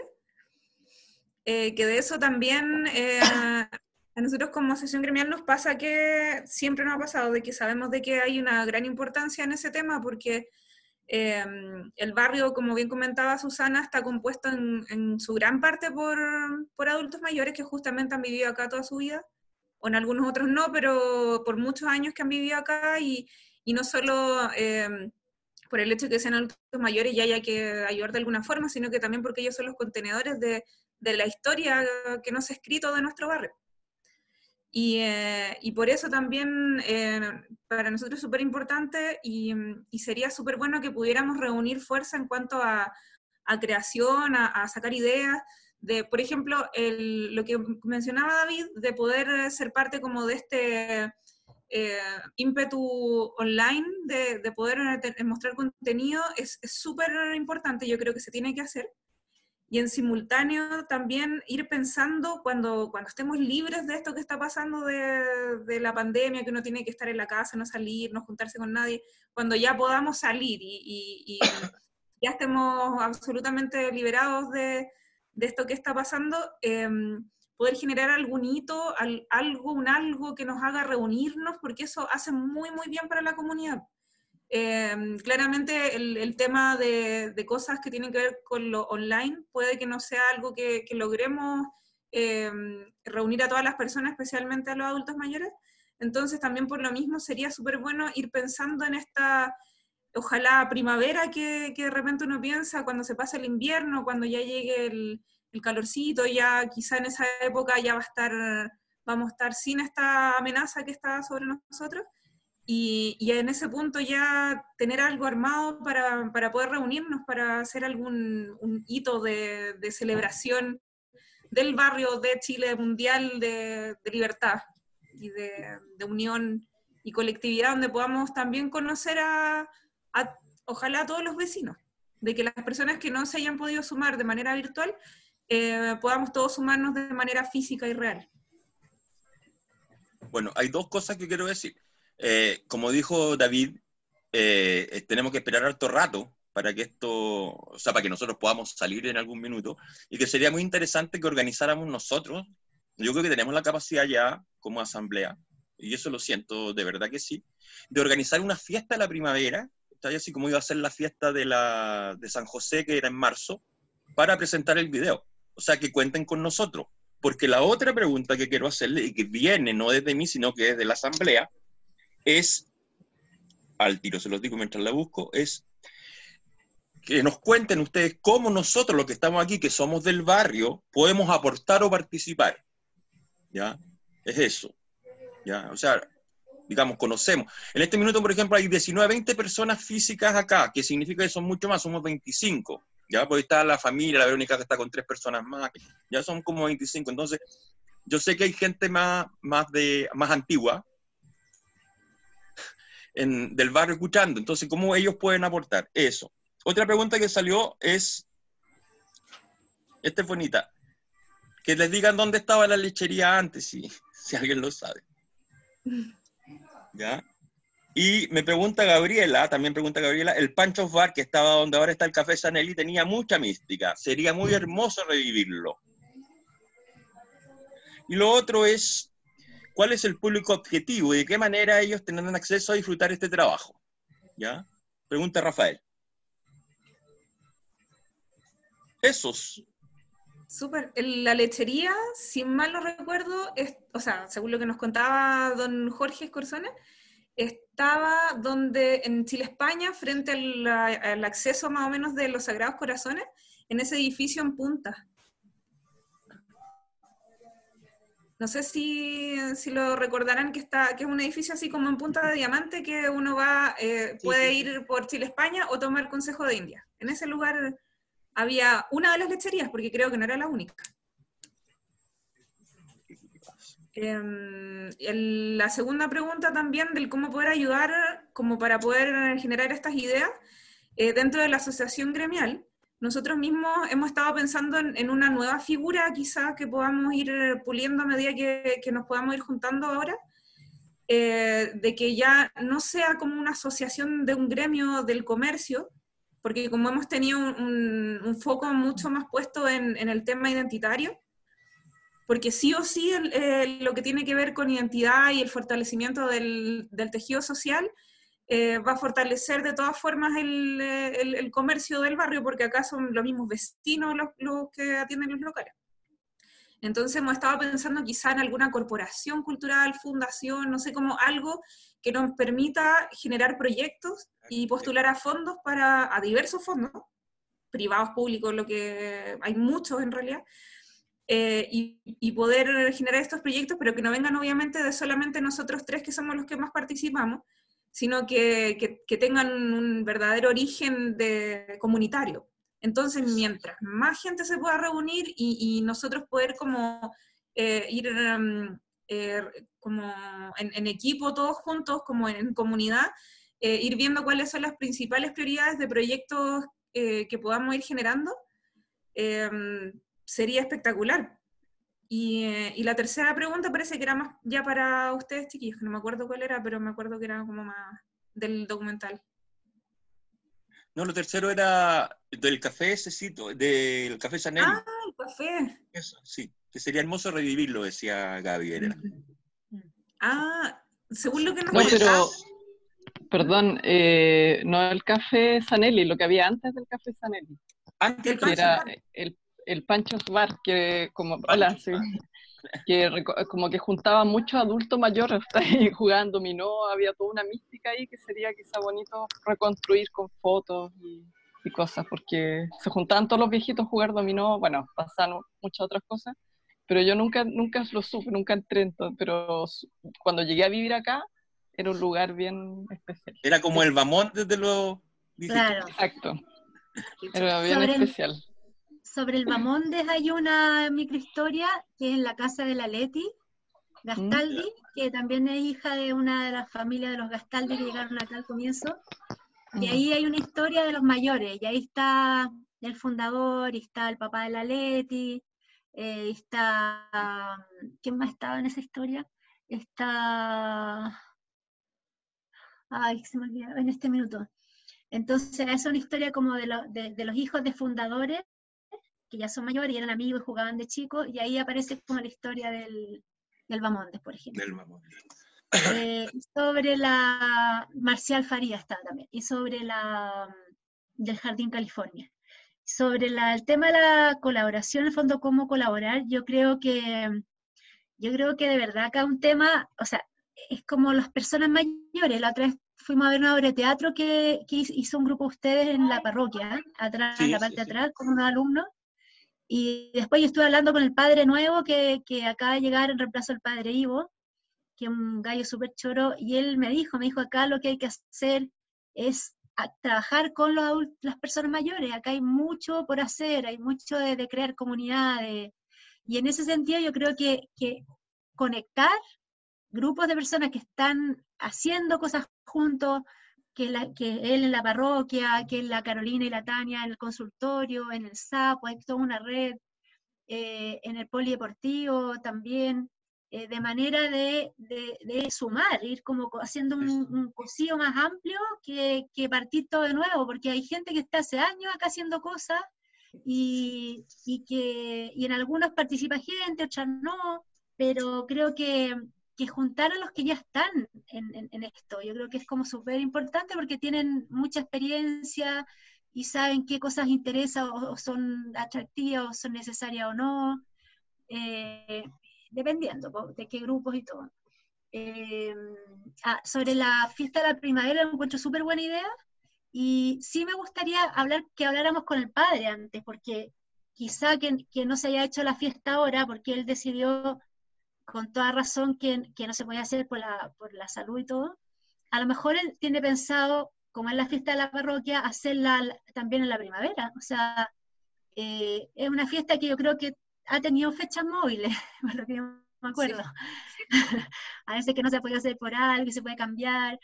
Speaker 3: eh, que de eso también eh, a nosotros como asociación gremial nos pasa que siempre nos ha pasado de que sabemos de que hay una gran importancia en ese tema porque eh, el barrio, como bien comentaba Susana, está compuesto en, su gran parte por, por adultos mayores que justamente han vivido acá toda su vida, o en algunos otros no, pero por muchos años que han vivido acá y, y no solo... por el hecho de que sean adultos mayores y haya que ayudar de alguna forma, sino que también porque ellos son los contenedores de, de la historia que nos ha escrito de nuestro barrio. Y, eh, y por eso también eh, para nosotros es súper importante y, sería súper bueno que pudiéramos reunir fuerza en cuanto a, a creación, a, sacar ideas, de, por ejemplo, el- lo que mencionaba David, de poder ser parte como de este eh, ímpetu online de, de poder mostrar contenido es súper importante, yo creo que se tiene que hacer. Y en simultáneo también ir pensando cuando, cuando estemos libres de esto que está pasando de, de la pandemia, que uno tiene que estar en la casa, no salir, no juntarse con nadie, cuando ya podamos salir y, y- y ya estemos absolutamente liberados de, de esto que está pasando, em, poder generar algún hito, al- algo, un algo que nos haga reunirnos, porque eso hace muy, muy bien para la comunidad. Eh, claramente el, el tema de, de cosas que tienen que ver con lo online puede que no sea algo que, que logremos eh, reunir a todas las personas, especialmente a los adultos mayores. Entonces también por lo mismo sería súper bueno ir pensando en esta, ojalá primavera que, que de repente uno piensa cuando se pasa el invierno, cuando ya llegue el, el calorcito, ya quizá en esa época ya va a estar, vamos a estar sin esta amenaza que está sobre nosotros. Y, y en ese punto ya tener algo armado para, para poder reunirnos, para hacer algún un hito de, de celebración del barrio de Chile mundial de, de libertad y de, de unión y colectividad, donde podamos también conocer a, a, ojalá a todos los vecinos, de que las personas que no se hayan podido sumar de manera virtual, eh, podamos todos sumarnos de manera física y real.
Speaker 4: Bueno, hay dos cosas que quiero decir. Eh, como dijo David, eh, eh, tenemos que esperar harto rato para que esto, o sea, para que nosotros podamos salir en algún minuto, y que sería muy interesante que organizáramos nosotros, yo creo que tenemos la capacidad ya como asamblea, y eso lo siento, de verdad que sí, de organizar una fiesta de la primavera, ¿está? así como iba a ser la fiesta de, la, de San José, que era en marzo, para presentar el video. O sea, que cuenten con nosotros. Porque la otra pregunta que quiero hacerle, y que viene no desde mí, sino que es de la asamblea, es, al tiro se los digo mientras la busco, es que nos cuenten ustedes cómo nosotros, los que estamos aquí, que somos del barrio, podemos aportar o participar. ¿Ya? Es eso. ¿Ya? O sea, digamos, conocemos. En este minuto, por ejemplo, hay 19, 20 personas físicas acá, que significa que son mucho más, somos 25. Ya, pues está la familia, la Verónica que está con tres personas más, ya son como 25. Entonces, yo sé que hay gente más, más, de, más antigua en, del barrio escuchando. Entonces, ¿cómo ellos pueden aportar? Eso. Otra pregunta que salió es, esta es bonita, que les digan dónde estaba la lechería antes, si, si alguien lo sabe. ¿Ya? Y me pregunta Gabriela, también pregunta Gabriela, el Pancho Bar, que estaba donde ahora está el Café Sanelli, tenía mucha mística. Sería muy hermoso revivirlo. Y lo otro es, ¿cuál es el público objetivo y de qué manera ellos tendrán acceso a disfrutar este trabajo? ¿Ya? Pregunta Rafael. Esos.
Speaker 3: Súper. La lechería, si mal no recuerdo, o sea, según lo que nos contaba don Jorge Escorzona, estaba donde en Chile, España, frente al acceso más o menos de los Sagrados Corazones, en ese edificio en punta. No sé si, si, lo recordarán que está, que es un edificio así como en punta de diamante que uno va, eh, puede ir por Chile, España o tomar el Consejo de India. En ese lugar había una de las lecherías, porque creo que no era la única. Eh, la segunda pregunta también del cómo poder ayudar, como para poder generar estas ideas eh, dentro de la asociación gremial nosotros mismos hemos estado pensando en, una nueva figura quizá que podamos ir puliendo a medida que, nos podamos ir juntando ahora, eh, de que ya no sea como una asociación de un gremio del comercio, porque como hemos tenido un, foco mucho más puesto en, el tema identitario, porque sí o sí lo que tiene que ver con identidad y el fortalecimiento del, del tejido social eh, va a fortalecer de todas formas eh, el, comercio del barrio, porque acá son los mismos vecinos los, que atienden los locales. Entonces hemos estado pensando quizá en alguna corporación cultural, fundación, no sé, como algo que nos permita generar proyectos y postular a fondos para, a diversos fondos, privados, públicos, lo que hay muchos en realidad, eh, y, y, poder generar estos proyectos, pero que no vengan obviamente de solamente nosotros tres que somos los que más participamos, sino que, que, tengan un verdadero origen de, comunitario. Entonces, mientras más gente se pueda reunir y, nosotros poder como eh, ir em, eh, como en, equipo todos juntos, como en, comunidad, eh, ir viendo cuáles son las principales prioridades de proyectos que podamos ir generando, em, sería espectacular. Eh, y, la tercera pregunta parece que era más ya para ustedes, chiquillos, que no me acuerdo cuál era, pero me acuerdo que era como más del documental.
Speaker 4: No, lo tercero era del café ese sitio, del café Sanel.
Speaker 3: Ah, el café.
Speaker 4: Eso, sí, que sería hermoso revivirlo, decía Gaby.
Speaker 3: Ah, según lo que nos
Speaker 8: No, pero, perdón, eh, no el café Sanelli, lo que había antes del café Sanelli.
Speaker 3: Antes
Speaker 8: del era el el Pancho Bar, que como, hola, sí, que como que juntaba muchos adultos mayores ahí jugando dominó, había toda una mística ahí que sería quizá bonito reconstruir con fotos y, cosas, porque se juntaban todos los viejitos a jugar dominó, bueno, pasaron muchas otras cosas, pero yo nunca, nunca lo supe, nunca entré, pero cuando llegué a vivir acá, era un lugar bien especial.
Speaker 4: Era como el Bamón desde los...
Speaker 8: Claro. Exacto. Era bien especial
Speaker 2: sobre el Mamondes hay una microhistoria que es en la casa de la Leti Gastaldi, mm. que también es hija de una de las familias de los Gastaldi que llegaron acá al comienzo. Y mm. ahí hay una historia de los mayores, y ahí está el fundador, y está el papá de la Leti, eh, está... ¿Quién más estaba en esa historia? Está... Ay, se me olvidó en este minuto. Entonces, es una historia como de, de los hijos de fundadores que ya son mayores y eran amigos y jugaban de chicos, y ahí aparece como la historia del, del Bamontes, por ejemplo. Del eh, sobre la Marcial Faría está también, y sobre la del Jardín California. Sobre la, el tema de la colaboración, en el fondo, cómo colaborar, yo creo que yo creo que de verdad acá un tema, o sea, es como las personas mayores. La otra vez fuimos a ver una obra de teatro que, que hizo un grupo de ustedes en la parroquia, atrás, en la parte de atrás, con unos alumnos, y después yo estuve hablando con el padre nuevo que, que acaba de llegar en reemplazo del padre Ivo, que es un gallo súper choro, y él me dijo, me dijo, acá lo que hay que hacer es trabajar con los las personas mayores, acá hay mucho por hacer, hay mucho de, crear comunidades, y en ese sentido yo creo que, que conectar grupos de personas que están haciendo cosas juntos, que, la, que él en la parroquia, que la Carolina y la Tania en el consultorio, en el SAPO, hay toda una red, eh, en el polideportivo también, eh, de manera de, de, sumar, ir como haciendo un, un cursillo más amplio que, que, partir todo de nuevo, porque hay gente que está hace años acá haciendo cosas y, y que y en algunos participa gente, otras no, pero creo que, que juntar a los que ya están en, esto. Yo creo que es como súper importante porque tienen mucha experiencia y saben qué cosas interesan o, son atractivas o son necesarias o no, eh, dependiendo de qué grupos y todo. Eh, ah, sobre la fiesta de la primavera, lo encuentro súper buena idea. Y sí me gustaría hablar que habláramos con el padre antes, porque quizá que, que no se haya hecho la fiesta ahora, porque él decidió con toda razón que, que no se podía hacer por la, por la salud y todo. A lo mejor él tiene pensado, como es la fiesta de la parroquia, hacerla también en la primavera. O sea, eh, es una fiesta que yo creo que ha tenido fechas móviles, por lo que yo me acuerdo. a veces que no se puede hacer por algo, se puede cambiar.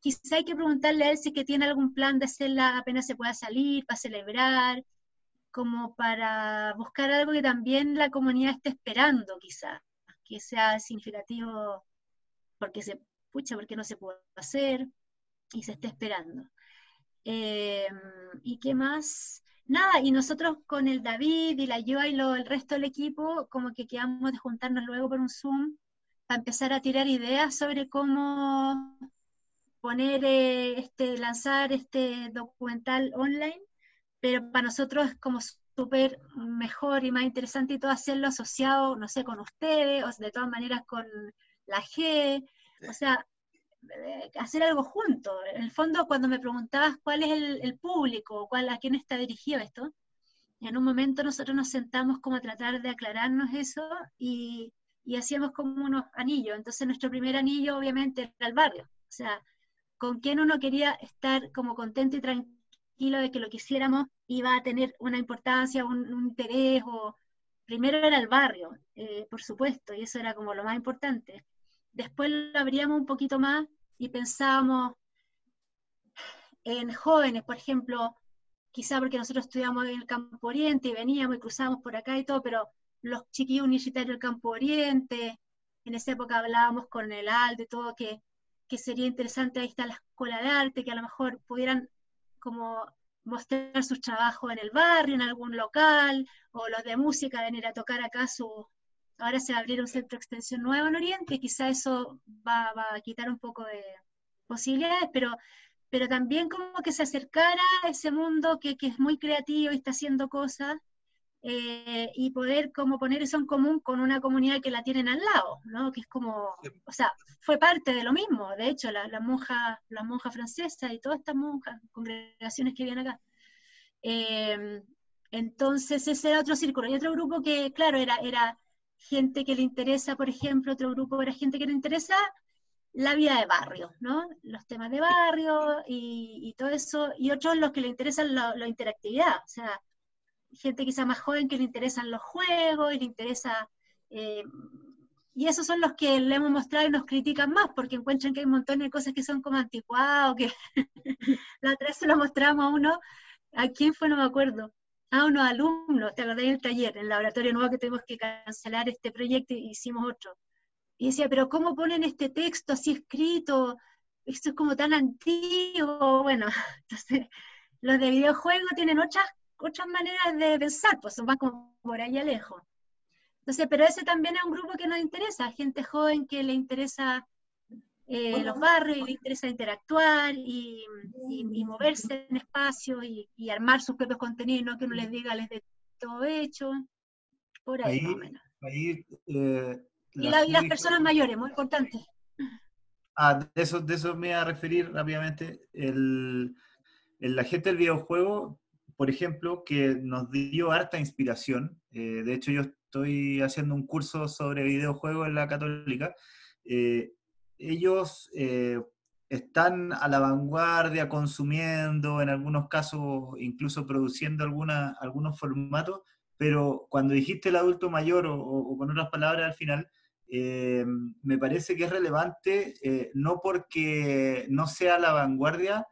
Speaker 2: quizá hay que preguntarle a él si que tiene algún plan de hacerla apenas se pueda salir, para celebrar, como para buscar algo que también la comunidad esté esperando, quizá, que sea significativo porque se, pucha, porque no se puede hacer y se esté esperando. Eh, ¿Y qué más? nada, y nosotros con el David y la yo y lo, el resto del equipo, como que quedamos de juntarnos luego por un Zoom para empezar a tirar ideas sobre cómo poner, eh, este, lanzar este documental online, pero para nosotros es como súper mejor y más interesante y todo hacerlo asociado, no sé, con ustedes, o de todas maneras con la G, o sea, eh, hacer algo junto. En el fondo, cuando me preguntabas cuál es el, público, cuál, a quién está dirigido esto, en un momento nosotros nos sentamos como a tratar de aclararnos eso y, y hacíamos como unos anillos. Entonces nuestro primer anillo obviamente era el barrio. O sea, con quién uno quería estar como contento y tranquilo de que lo que hiciéramos iba a tener una importancia, un, interés, o primero era el barrio, eh, por supuesto, y eso era como lo más importante. Después lo abríamos un poquito más y pensábamos en jóvenes, por ejemplo, quizá porque nosotros estudiamos en el Campo Oriente y veníamos y cruzábamos por acá y todo, pero los chiquillos universitarios del Campo Oriente, en esa época hablábamos con el ALDE, todo, que, que sería interesante, ahí está la escuela de arte, que a lo mejor pudieran como mostrar sus trabajos en el barrio, en algún local, o los de música venir a tocar acá su, ahora se va a abrir un centro de extensión nuevo en Oriente, quizá eso va, a quitar un poco de posibilidades, pero, pero también como que se acercara a ese mundo que, es muy creativo y está haciendo cosas, eh, y poder como poner eso en común con una comunidad que la tienen al lado, ¿no? Que es como, o sea, fue parte de lo mismo, de hecho, la, la monja, la monja francesa y todas estas monjas, congregaciones que vienen acá. Eh, entonces ese era otro círculo. Y otro grupo que, claro, era, era gente que le interesa, por ejemplo, otro grupo era gente que le interesa la vida de barrio, ¿no? Los temas de barrio y, todo eso, y otros los que le interesan la interactividad, o sea, gente quizá más joven que le interesan los juegos y le interesa... Eh, y esos son los que le hemos mostrado y nos critican más, porque encuentran que hay un montón de cosas que son como anticuados, que la otra vez se lo mostramos a uno, ¿a quién fue? No me acuerdo, a unos alumnos, te acordás del taller, en el laboratorio nuevo que tuvimos que cancelar este proyecto y hicimos otro. Y decía, pero ¿cómo ponen este texto así escrito? Esto es como tan antiguo. Bueno, entonces los de videojuegos tienen otras, otras maneras de pensar, pues son más como por ahí lejos. Entonces, pero ese también es un grupo que nos interesa, gente joven que le interesa eh, los barrios y le interesa interactuar y, moverse en espacio y, armar sus propios contenidos, no que uno les diga, les de todo hecho, por ahí, más o menos. Eh, y, las personas mayores, muy importante.
Speaker 5: Ah, de eso, de eso me voy a referir rápidamente. El, la gente del videojuego, por ejemplo, que nos dio harta inspiración. Eh, de hecho, yo estoy haciendo un curso sobre videojuegos en la Católica. Eh, ellos eh, están a la vanguardia, consumiendo, en algunos casos incluso produciendo alguna, algunos formatos, pero cuando dijiste el adulto mayor o, con otras palabras al final, eh, me parece que es relevante, eh, no porque no sea la vanguardia,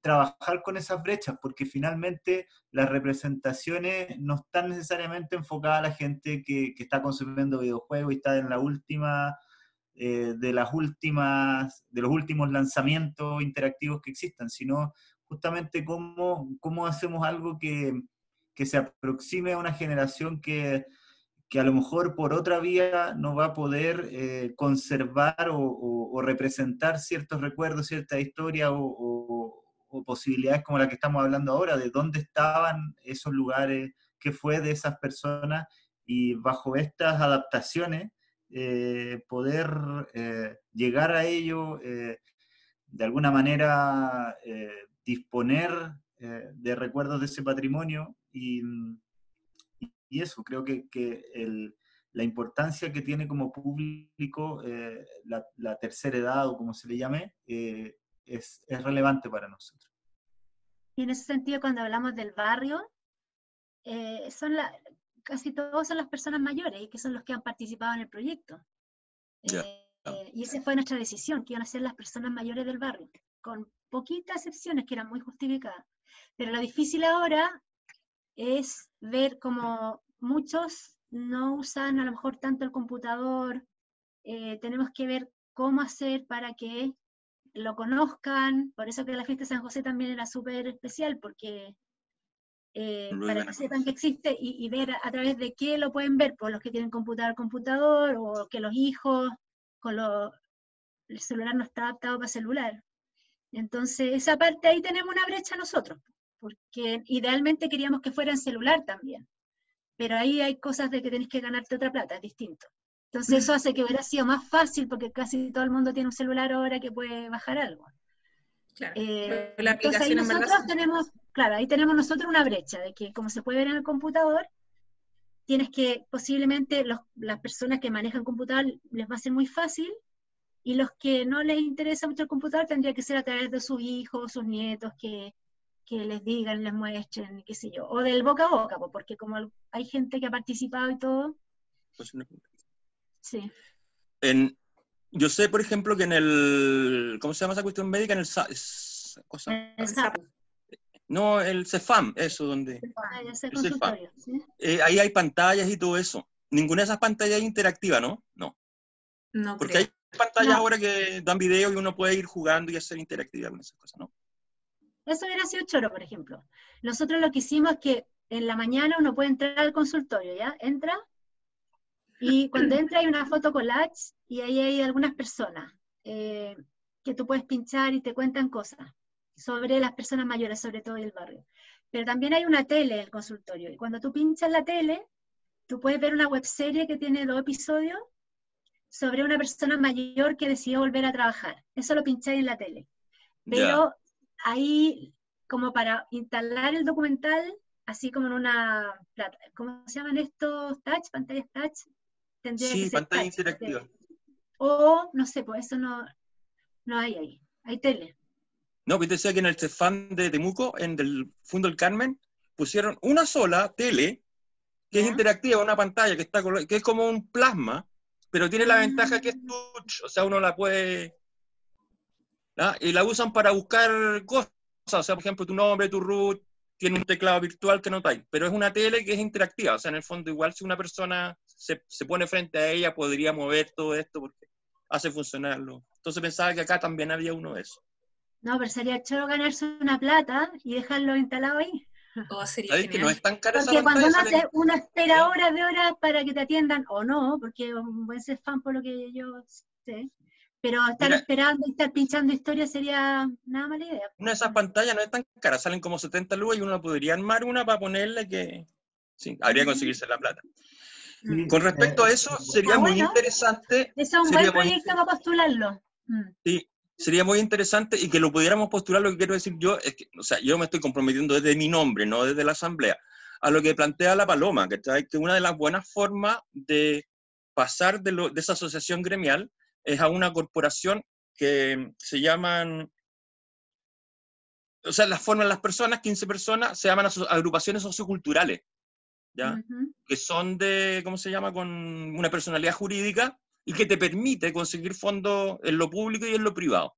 Speaker 5: trabajar con esas brechas, porque finalmente las representaciones no están necesariamente enfocadas a la gente que, que está consumiendo videojuegos y está en la última eh, de, las últimas, de los últimos lanzamientos interactivos que existan, sino justamente cómo, cómo hacemos algo que, que se aproxime a una generación que, que, a lo mejor por otra vía no va a poder eh, conservar o, representar ciertos recuerdos, cierta historia o, posibilidades como la que estamos hablando ahora, de dónde estaban esos lugares, qué fue de esas personas, y bajo estas adaptaciones eh, poder eh, llegar a ello, de alguna manera disponer de recuerdos de ese patrimonio y, y eso, creo que, que el, la importancia que tiene como público la, la, tercera edad o como se le llame es, es relevante para nosotros.
Speaker 2: Y en ese sentido, cuando hablamos del barrio, eh, son la, casi todos son las personas mayores y que son los que han participado en el proyecto. Eh, eh, y esa fue nuestra decisión, que iban a ser las personas mayores del barrio, con poquitas excepciones que eran muy justificadas. Pero lo difícil ahora es ver cómo muchos no usan a lo mejor tanto el computador, tenemos que ver cómo hacer para que lo conozcan, por eso que la fiesta de San José también era súper especial, porque eh, para que sepan que existe y, ver a, través de qué lo pueden ver, por los que tienen computador, computador, o que los hijos, con lo, el celular no está adaptado para celular. Entonces, esa parte ahí tenemos una brecha nosotros, porque idealmente queríamos que fuera en celular también, pero ahí hay cosas de que tenés que ganarte otra plata, es distinto. Entonces eso hace que hubiera sido más fácil porque casi todo el mundo tiene un celular ahora que puede bajar algo. Claro. Eh, entonces ahí nosotros tenemos, claro, ahí tenemos nosotros una brecha de que como se puede ver en el computador, tienes que posiblemente las personas que manejan computador les va a ser muy fácil y los que no les interesa mucho el computador tendría que ser a través de sus hijos, sus nietos, que, que les digan, les muestren, qué sé yo, o del boca a boca, porque como hay gente que ha participado y todo. Pues
Speaker 4: Sí. En, yo sé, por ejemplo, que en el. ¿Cómo se llama esa cuestión médica? En el. Cosa, el No, el CEFAM, eso, donde. Ah, eh, ahí hay pantallas y todo eso. Ninguna de esas pantallas es interactiva, ¿no? No. No. Porque hay pantallas ahora que dan video y uno puede ir jugando y hacer interactividad con esas cosas, ¿no?
Speaker 2: Eso hubiera sido choro, por ejemplo. Nosotros lo que hicimos es que en la mañana uno puede entrar al consultorio, ¿ya? Entra, y cuando entra hay una foto collage y ahí hay algunas personas eh, que tú puedes pinchar y te cuentan cosas sobre las personas mayores, sobre todo el barrio. Pero también hay una tele en el consultorio y cuando tú pinchas la tele, tú puedes ver una webserie que tiene dos episodios sobre una persona mayor que decidió volver a trabajar. Eso lo pincháis en la tele. Pero ahí, como para instalar el documental, así como en una, ¿cómo se llaman estos touch, pantallas touch?
Speaker 4: sí, pantalla interactiva.
Speaker 2: O, no sé, pues eso no, no hay ahí. Hay tele.
Speaker 4: No, pues decía que en el Cefán de Temuco, en el Fondo del Carmen, pusieron una sola tele que es interactiva, una pantalla que, está, que es como un plasma, pero tiene la ventaja que es mm. touch, o sea, uno la puede... Y la usan para buscar cosas, o sea, por ejemplo, tu nombre, tu root, tiene un teclado virtual que no hay, pero es una tele que es interactiva, o sea, en el fondo igual si una persona se, se pone frente a ella podría mover todo esto porque hace funcionarlo. Entonces pensaba que acá también había uno de esos.
Speaker 2: No, pero sería chulo ganarse una plata y dejarlo instalado ahí.
Speaker 4: Oh, sería que no es tan caro
Speaker 2: Porque cuando uno, hace, una espera horas de horas para que te atiendan, o no, porque puede ser fan por lo que yo sé, pero estar esperando y estar pinchando historias sería nada mala idea.
Speaker 4: Una de esas pantallas no es tan cara, salen como 70 lucas y uno podría armar una para ponerle que... Sí, habría que conseguirse la plata. Mm. Con respecto a eso, sería muy interesante...
Speaker 2: Eso es un buen proyecto para postularlo.
Speaker 4: Mm. Sí, sería muy interesante y que lo pudiéramos postular, lo que quiero decir yo es que, o sea, yo me estoy comprometiendo desde mi nombre, no desde la asamblea, a lo que plantea la Paloma, que, que una de las buenas formas de pasar de, lo, de esa asociación gremial es a una corporación que se llaman, o sea, las forman las personas, 15 personas, se llaman agrupaciones socioculturales, ¿ya? Que son de, ¿cómo se llama?, con una personalidad jurídica y que te permite conseguir fondos en lo público y en lo privado.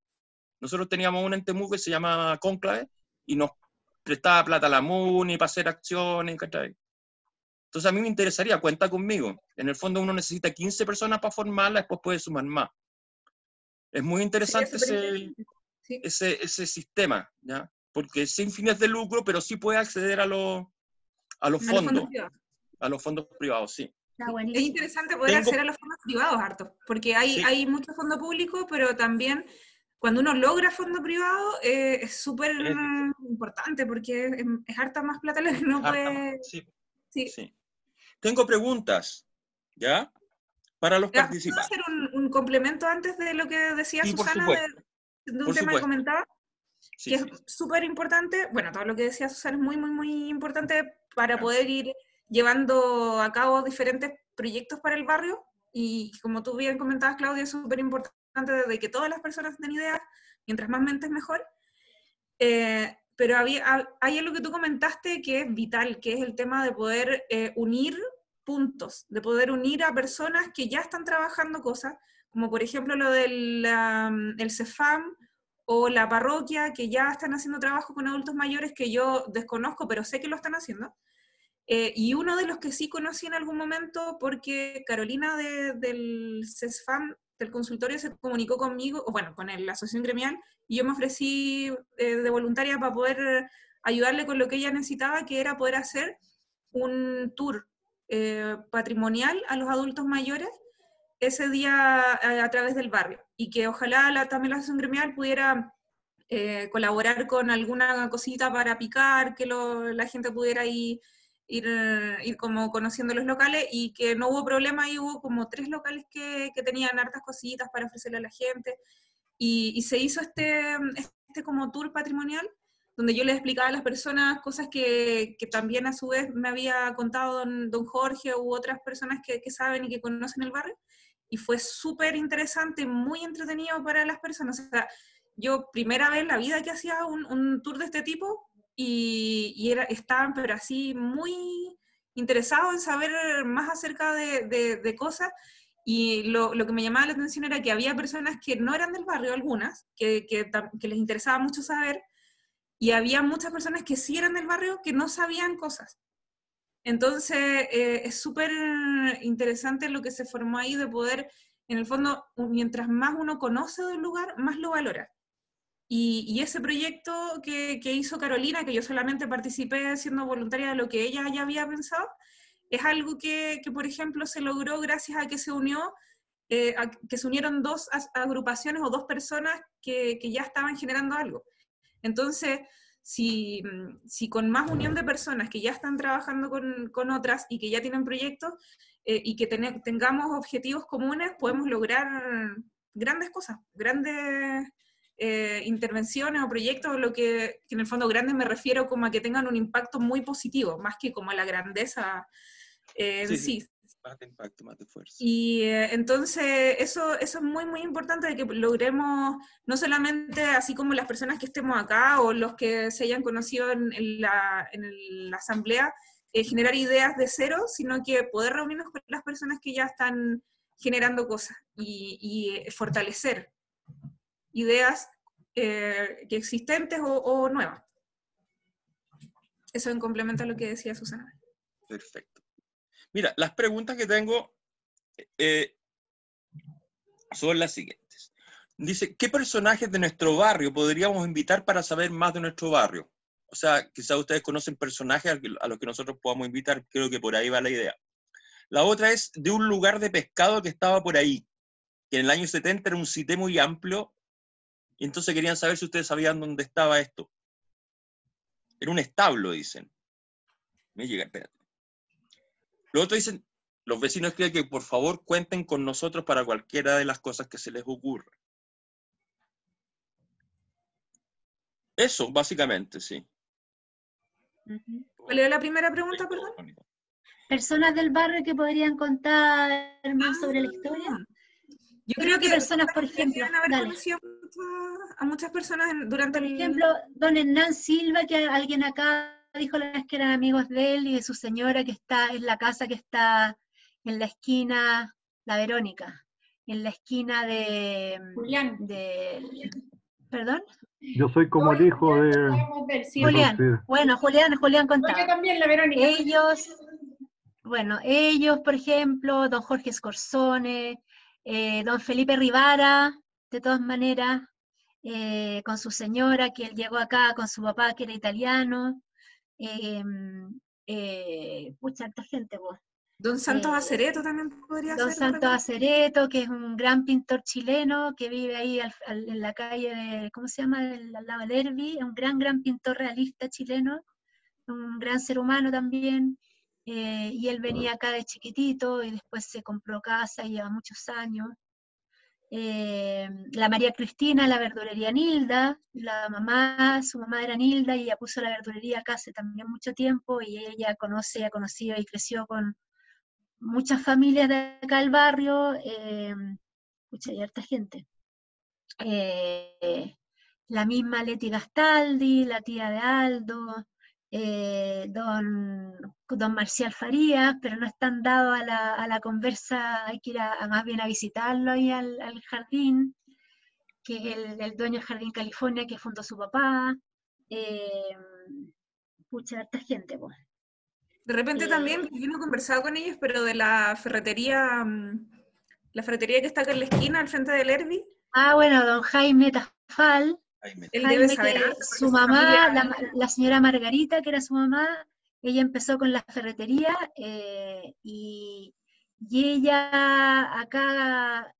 Speaker 4: Nosotros teníamos un ente que se llama Conclave y nos prestaba plata a la MUNI para hacer acciones, ¿cachai? Entonces a mí me interesaría, cuenta conmigo. En el fondo uno necesita 15 personas para formarla, después puede sumar más. Es muy interesante ese, ese, sistema, ¿ya? Porque sin fines de lucro, pero sí puede acceder a, los a los fondos. a los fondos privados, sí.
Speaker 3: Es interesante poder acceder a los fondos privados, harto, porque hay, hay mucho fondo público, pero también cuando uno logra fondo privado eh, es súper importante porque es, harta más plata lo que uno puede...
Speaker 4: Sí. sí. Tengo preguntas, ¿ya? para los
Speaker 3: ¿Puedo
Speaker 4: participantes.
Speaker 3: hacer un, un complemento antes de lo que decía
Speaker 4: Sí,
Speaker 3: Susana de, de un
Speaker 4: por
Speaker 3: tema que
Speaker 4: supuesto.
Speaker 3: comentaba?
Speaker 4: Sí,
Speaker 3: que
Speaker 4: sí.
Speaker 3: es súper importante, bueno, todo lo que decía Susana es muy, muy, muy importante para poder ir llevando a cabo diferentes proyectos para el barrio y como tú bien comentabas, Claudia, es súper importante de que todas las personas den ideas, mientras más mentes mejor. Eh, pero había, ha- hay algo que tú comentaste que es vital, que es el tema de poder eh, unir puntos, de poder unir a personas que ya están trabajando cosas, como por ejemplo lo del am, el CEFAM o la parroquia, que ya están haciendo trabajo con adultos mayores que yo desconozco, pero sé que lo están haciendo. Eh, y uno de los que sí conocí en algún momento, porque Carolina de- del CESFAM, del consultorio, se comunicó conmigo, o bueno, con la asociación gremial, y yo me ofrecí eh, de voluntaria para poder ayudarle con lo que ella necesitaba, que era poder hacer un tour eh, patrimonial a los adultos mayores ese día a, a través del barrio. Y que ojalá la, también la asociación gremial pudiera eh, colaborar con alguna cosita para picar, que lo- la gente pudiera ir, ir, eh, ir como conociendo los locales y que no hubo problema, y hubo como tres locales que, que tenían hartas cositas para ofrecerle a la gente y, y se hizo este, este como tour patrimonial donde yo les explicaba a las personas cosas que, también a su vez me había contado don, Jorge u otras personas que, saben y que conocen el barrio y fue súper interesante, muy entretenido para las personas. O sea, yo primera vez en la vida que hacía un, tour de este tipo y, y era, estaban pero así muy interesados en saber más acerca de, de- de cosas y lo, lo que me llamaba la atención era que había personas que no eran del barrio, algunas, que, que que les interesaba mucho saber y había muchas personas que sí eran del barrio que no sabían cosas. Entonces, eh, es súper interesante lo que se formó ahí de poder, en el fondo, mientras más uno conoce del lugar, más lo valora. Y, ese proyecto que, que hizo Carolina, que yo solamente participé siendo voluntaria de lo que ella ya había pensado, es algo que, que, por ejemplo, se logró gracias a que se unió, eh, que se unieron dos agrupaciones o dos personas que, que ya estaban generando algo. Entonces, si, mm, si con más unión de personas que ya están trabajando con, con otras y que ya tienen proyectos eh, y que tengamos objetivos comunes, podemos lograr grandes cosas, grandes eh, intervenciones o proyectos, lo que, que en el fondo grandes me refiero como a que tengan un impacto muy positivo, más que como a la grandeza eh, en
Speaker 4: Sí,
Speaker 3: sí.
Speaker 4: Más de impacto, más de fuerza.
Speaker 3: Y eh, entonces eso, eso es muy, muy importante de que logremos, no solamente así como las personas que estemos acá o los que se hayan conocido en, en la, en el- la asamblea, eh, generar ideas de cero, sino que poder reunirnos con las personas que ya están generando cosas y, y, fortalecer ideas eh, que existentes o, o nuevas. Eso en complemento a lo que decía Susana.
Speaker 4: Perfecto. Mira, las preguntas que tengo eh, son las siguientes. Dice, ¿qué personajes de nuestro barrio podríamos invitar para saber más de nuestro barrio? O sea, quizás ustedes conocen personajes a los que nosotros podamos invitar, creo que por ahí va la idea. La otra es de un lugar de pescado que estaba por ahí, que en el año 70 era un sitio muy amplio, y entonces querían saber si ustedes sabían dónde estaba esto. Era un establo, dicen. Me llega, espérate. Los otros dicen, los vecinos creen que por favor cuenten con nosotros para cualquiera de las cosas que se les ocurra. Eso, básicamente, sí.
Speaker 3: ¿Cuál era la primera pregunta, perdón?
Speaker 2: Personas del barrio que podrían contar más sobre la historia.
Speaker 3: Yo
Speaker 2: creo que personas, por ejemplo,
Speaker 3: haber
Speaker 2: dale.
Speaker 3: conocido a muchas- personas durante
Speaker 2: Por
Speaker 3: el...
Speaker 2: ejemplo, don Hernán Silva, que alguien acá dijo la vez que eran amigos de él y de su señora que está en la casa que está en la esquina, la Verónica, en la esquina de...
Speaker 7: Julián.
Speaker 2: de ¿Perdón?
Speaker 9: Yo soy como el hijo de...
Speaker 7: Sí.
Speaker 2: Julián.
Speaker 9: Sí.
Speaker 2: Bueno, Julián, Julián
Speaker 7: No, yo
Speaker 2: contaba.
Speaker 7: también, la Verónica.
Speaker 2: Ellos, bueno, ellos, por ejemplo, don Jorge Scorsone, eh, don Felipe Rivara, de todas maneras, eh, con su señora, que él llegó acá con su papá, que era italiano. Eh, eh, pucha, harta gente, vos.
Speaker 3: Don Santos
Speaker 2: eh,
Speaker 3: Acereto también podría
Speaker 2: Don
Speaker 3: ser.
Speaker 2: Santos
Speaker 3: ¿verdad?
Speaker 2: Acereto, que es un gran pintor chileno que vive ahí al- al- en la calle de, ¿cómo se llama? Del- al lado del Derby, es un gran, gran pintor realista chileno, un gran ser humano también. eh, y él venía acá de chiquitito y después se compró casa y lleva muchos años. Eh, la María Cristina, la verdulería Nilda, la mamá, su mamá era Nilda y ella puso la verdulería acá hace también mucho tiempo y ella conoce, ha conocido y creció con muchas familias de acá del barrio, eh, hay harta gente. Eh, la misma Leti Gastaldi, la tía de Aldo, eh, don, don Marcial Farías, pero no están dados a la, a la conversa, hay que ir a, más bien a visitarlo ahí al, jardín, que es el, dueño del Jardín California que fundó su papá. Eh, mucha harta gente, pues.
Speaker 3: De repente también, yo no he conversado con ellos, pero de la ferretería, mm, la ferretería que está acá en la esquina, al frente del Herbi.
Speaker 2: Ah, bueno, don Jaime Tafal. Él debe saber su mamá, la, señora Margarita, que era su mamá, ella empezó con la ferretería eh, y, y, ella acá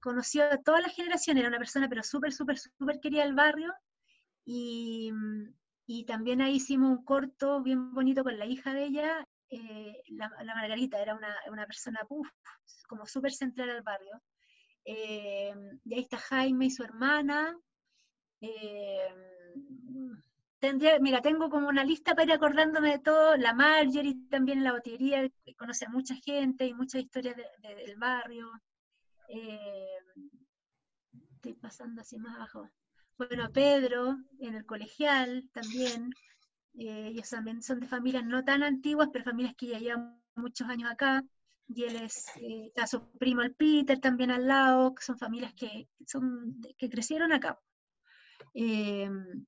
Speaker 2: conoció a toda la generación, era una persona pero súper, súper, súper querida del barrio y, y también ahí hicimos un corto bien bonito con la hija de ella, eh, la, Margarita, era una, una persona como súper central al barrio. Eh, y ahí está Jaime y su hermana. Eh, tendría, mira, tengo como una lista para ir acordándome de todo. La Marjorie también en la botillería, conoce a mucha gente y muchas historias del barrio. estoy pasando así más abajo. Bueno, Pedro, en el colegial también, eh, ellos también son de familias no tan antiguas, pero familias que ya llevan muchos años acá, y él es, eh, está su primo el Peter también al lado, que son familias que, son, que crecieron acá. Em,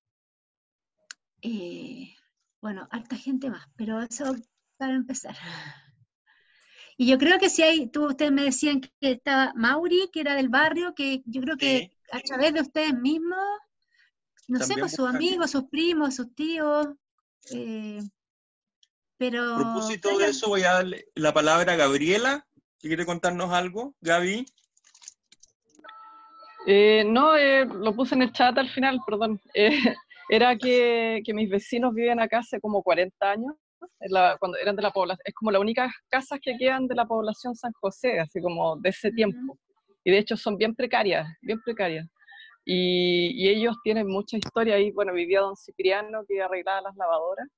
Speaker 2: eh, bueno, harta gente más, pero eso para empezar. Y yo creo que si hay, tú, ustedes me decían que estaba Mauri, que era del barrio, que yo creo que a través de ustedes mismos, no sé, pues sus amigos, sus primos, sus tíos, eh, pero...
Speaker 4: A propósito de eso, voy a darle la palabra a Gabriela, que quiere contarnos algo. Gaby.
Speaker 8: Eh, no, eh, lo puse en el chat al final, perdón. era que, que, mis vecinos viven acá hace como 40 años, cuando eran de la población, es como la única casas que quedan de la población San José, así como de ese tiempo y de hecho son bien precarias, bien precarias. Y, ellos tienen mucha historia ahí. Bueno, vivía don Cipriano que arreglaba las lavadoras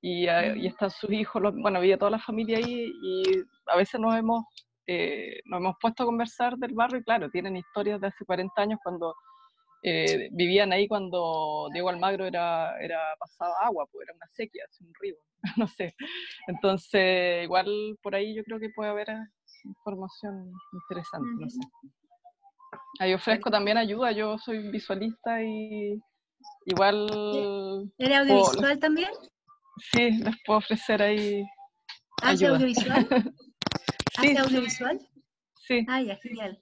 Speaker 8: y, y están sus hijos, bueno, vivía toda la familia ahí y a veces nos hemos, eh, nos hemos puesto a conversar del barrio y claro, tienen historias de hace 40 años cuando eh, vivían ahí cuando Diego Almagro era, era pasaba agua, pues era una sequía, un río, no sé. Entonces, igual por ahí yo creo que puede haber información interesante, no sé. Ahí ofrezco también ayuda, yo soy visualista y igual...
Speaker 2: ¿Eres audiovisual también?
Speaker 8: Sí, les puedo ofrecer ahí
Speaker 2: ¿Hace audiovisual? ¿Hace audiovisual?
Speaker 8: Sí.
Speaker 2: Ah, ya, genial.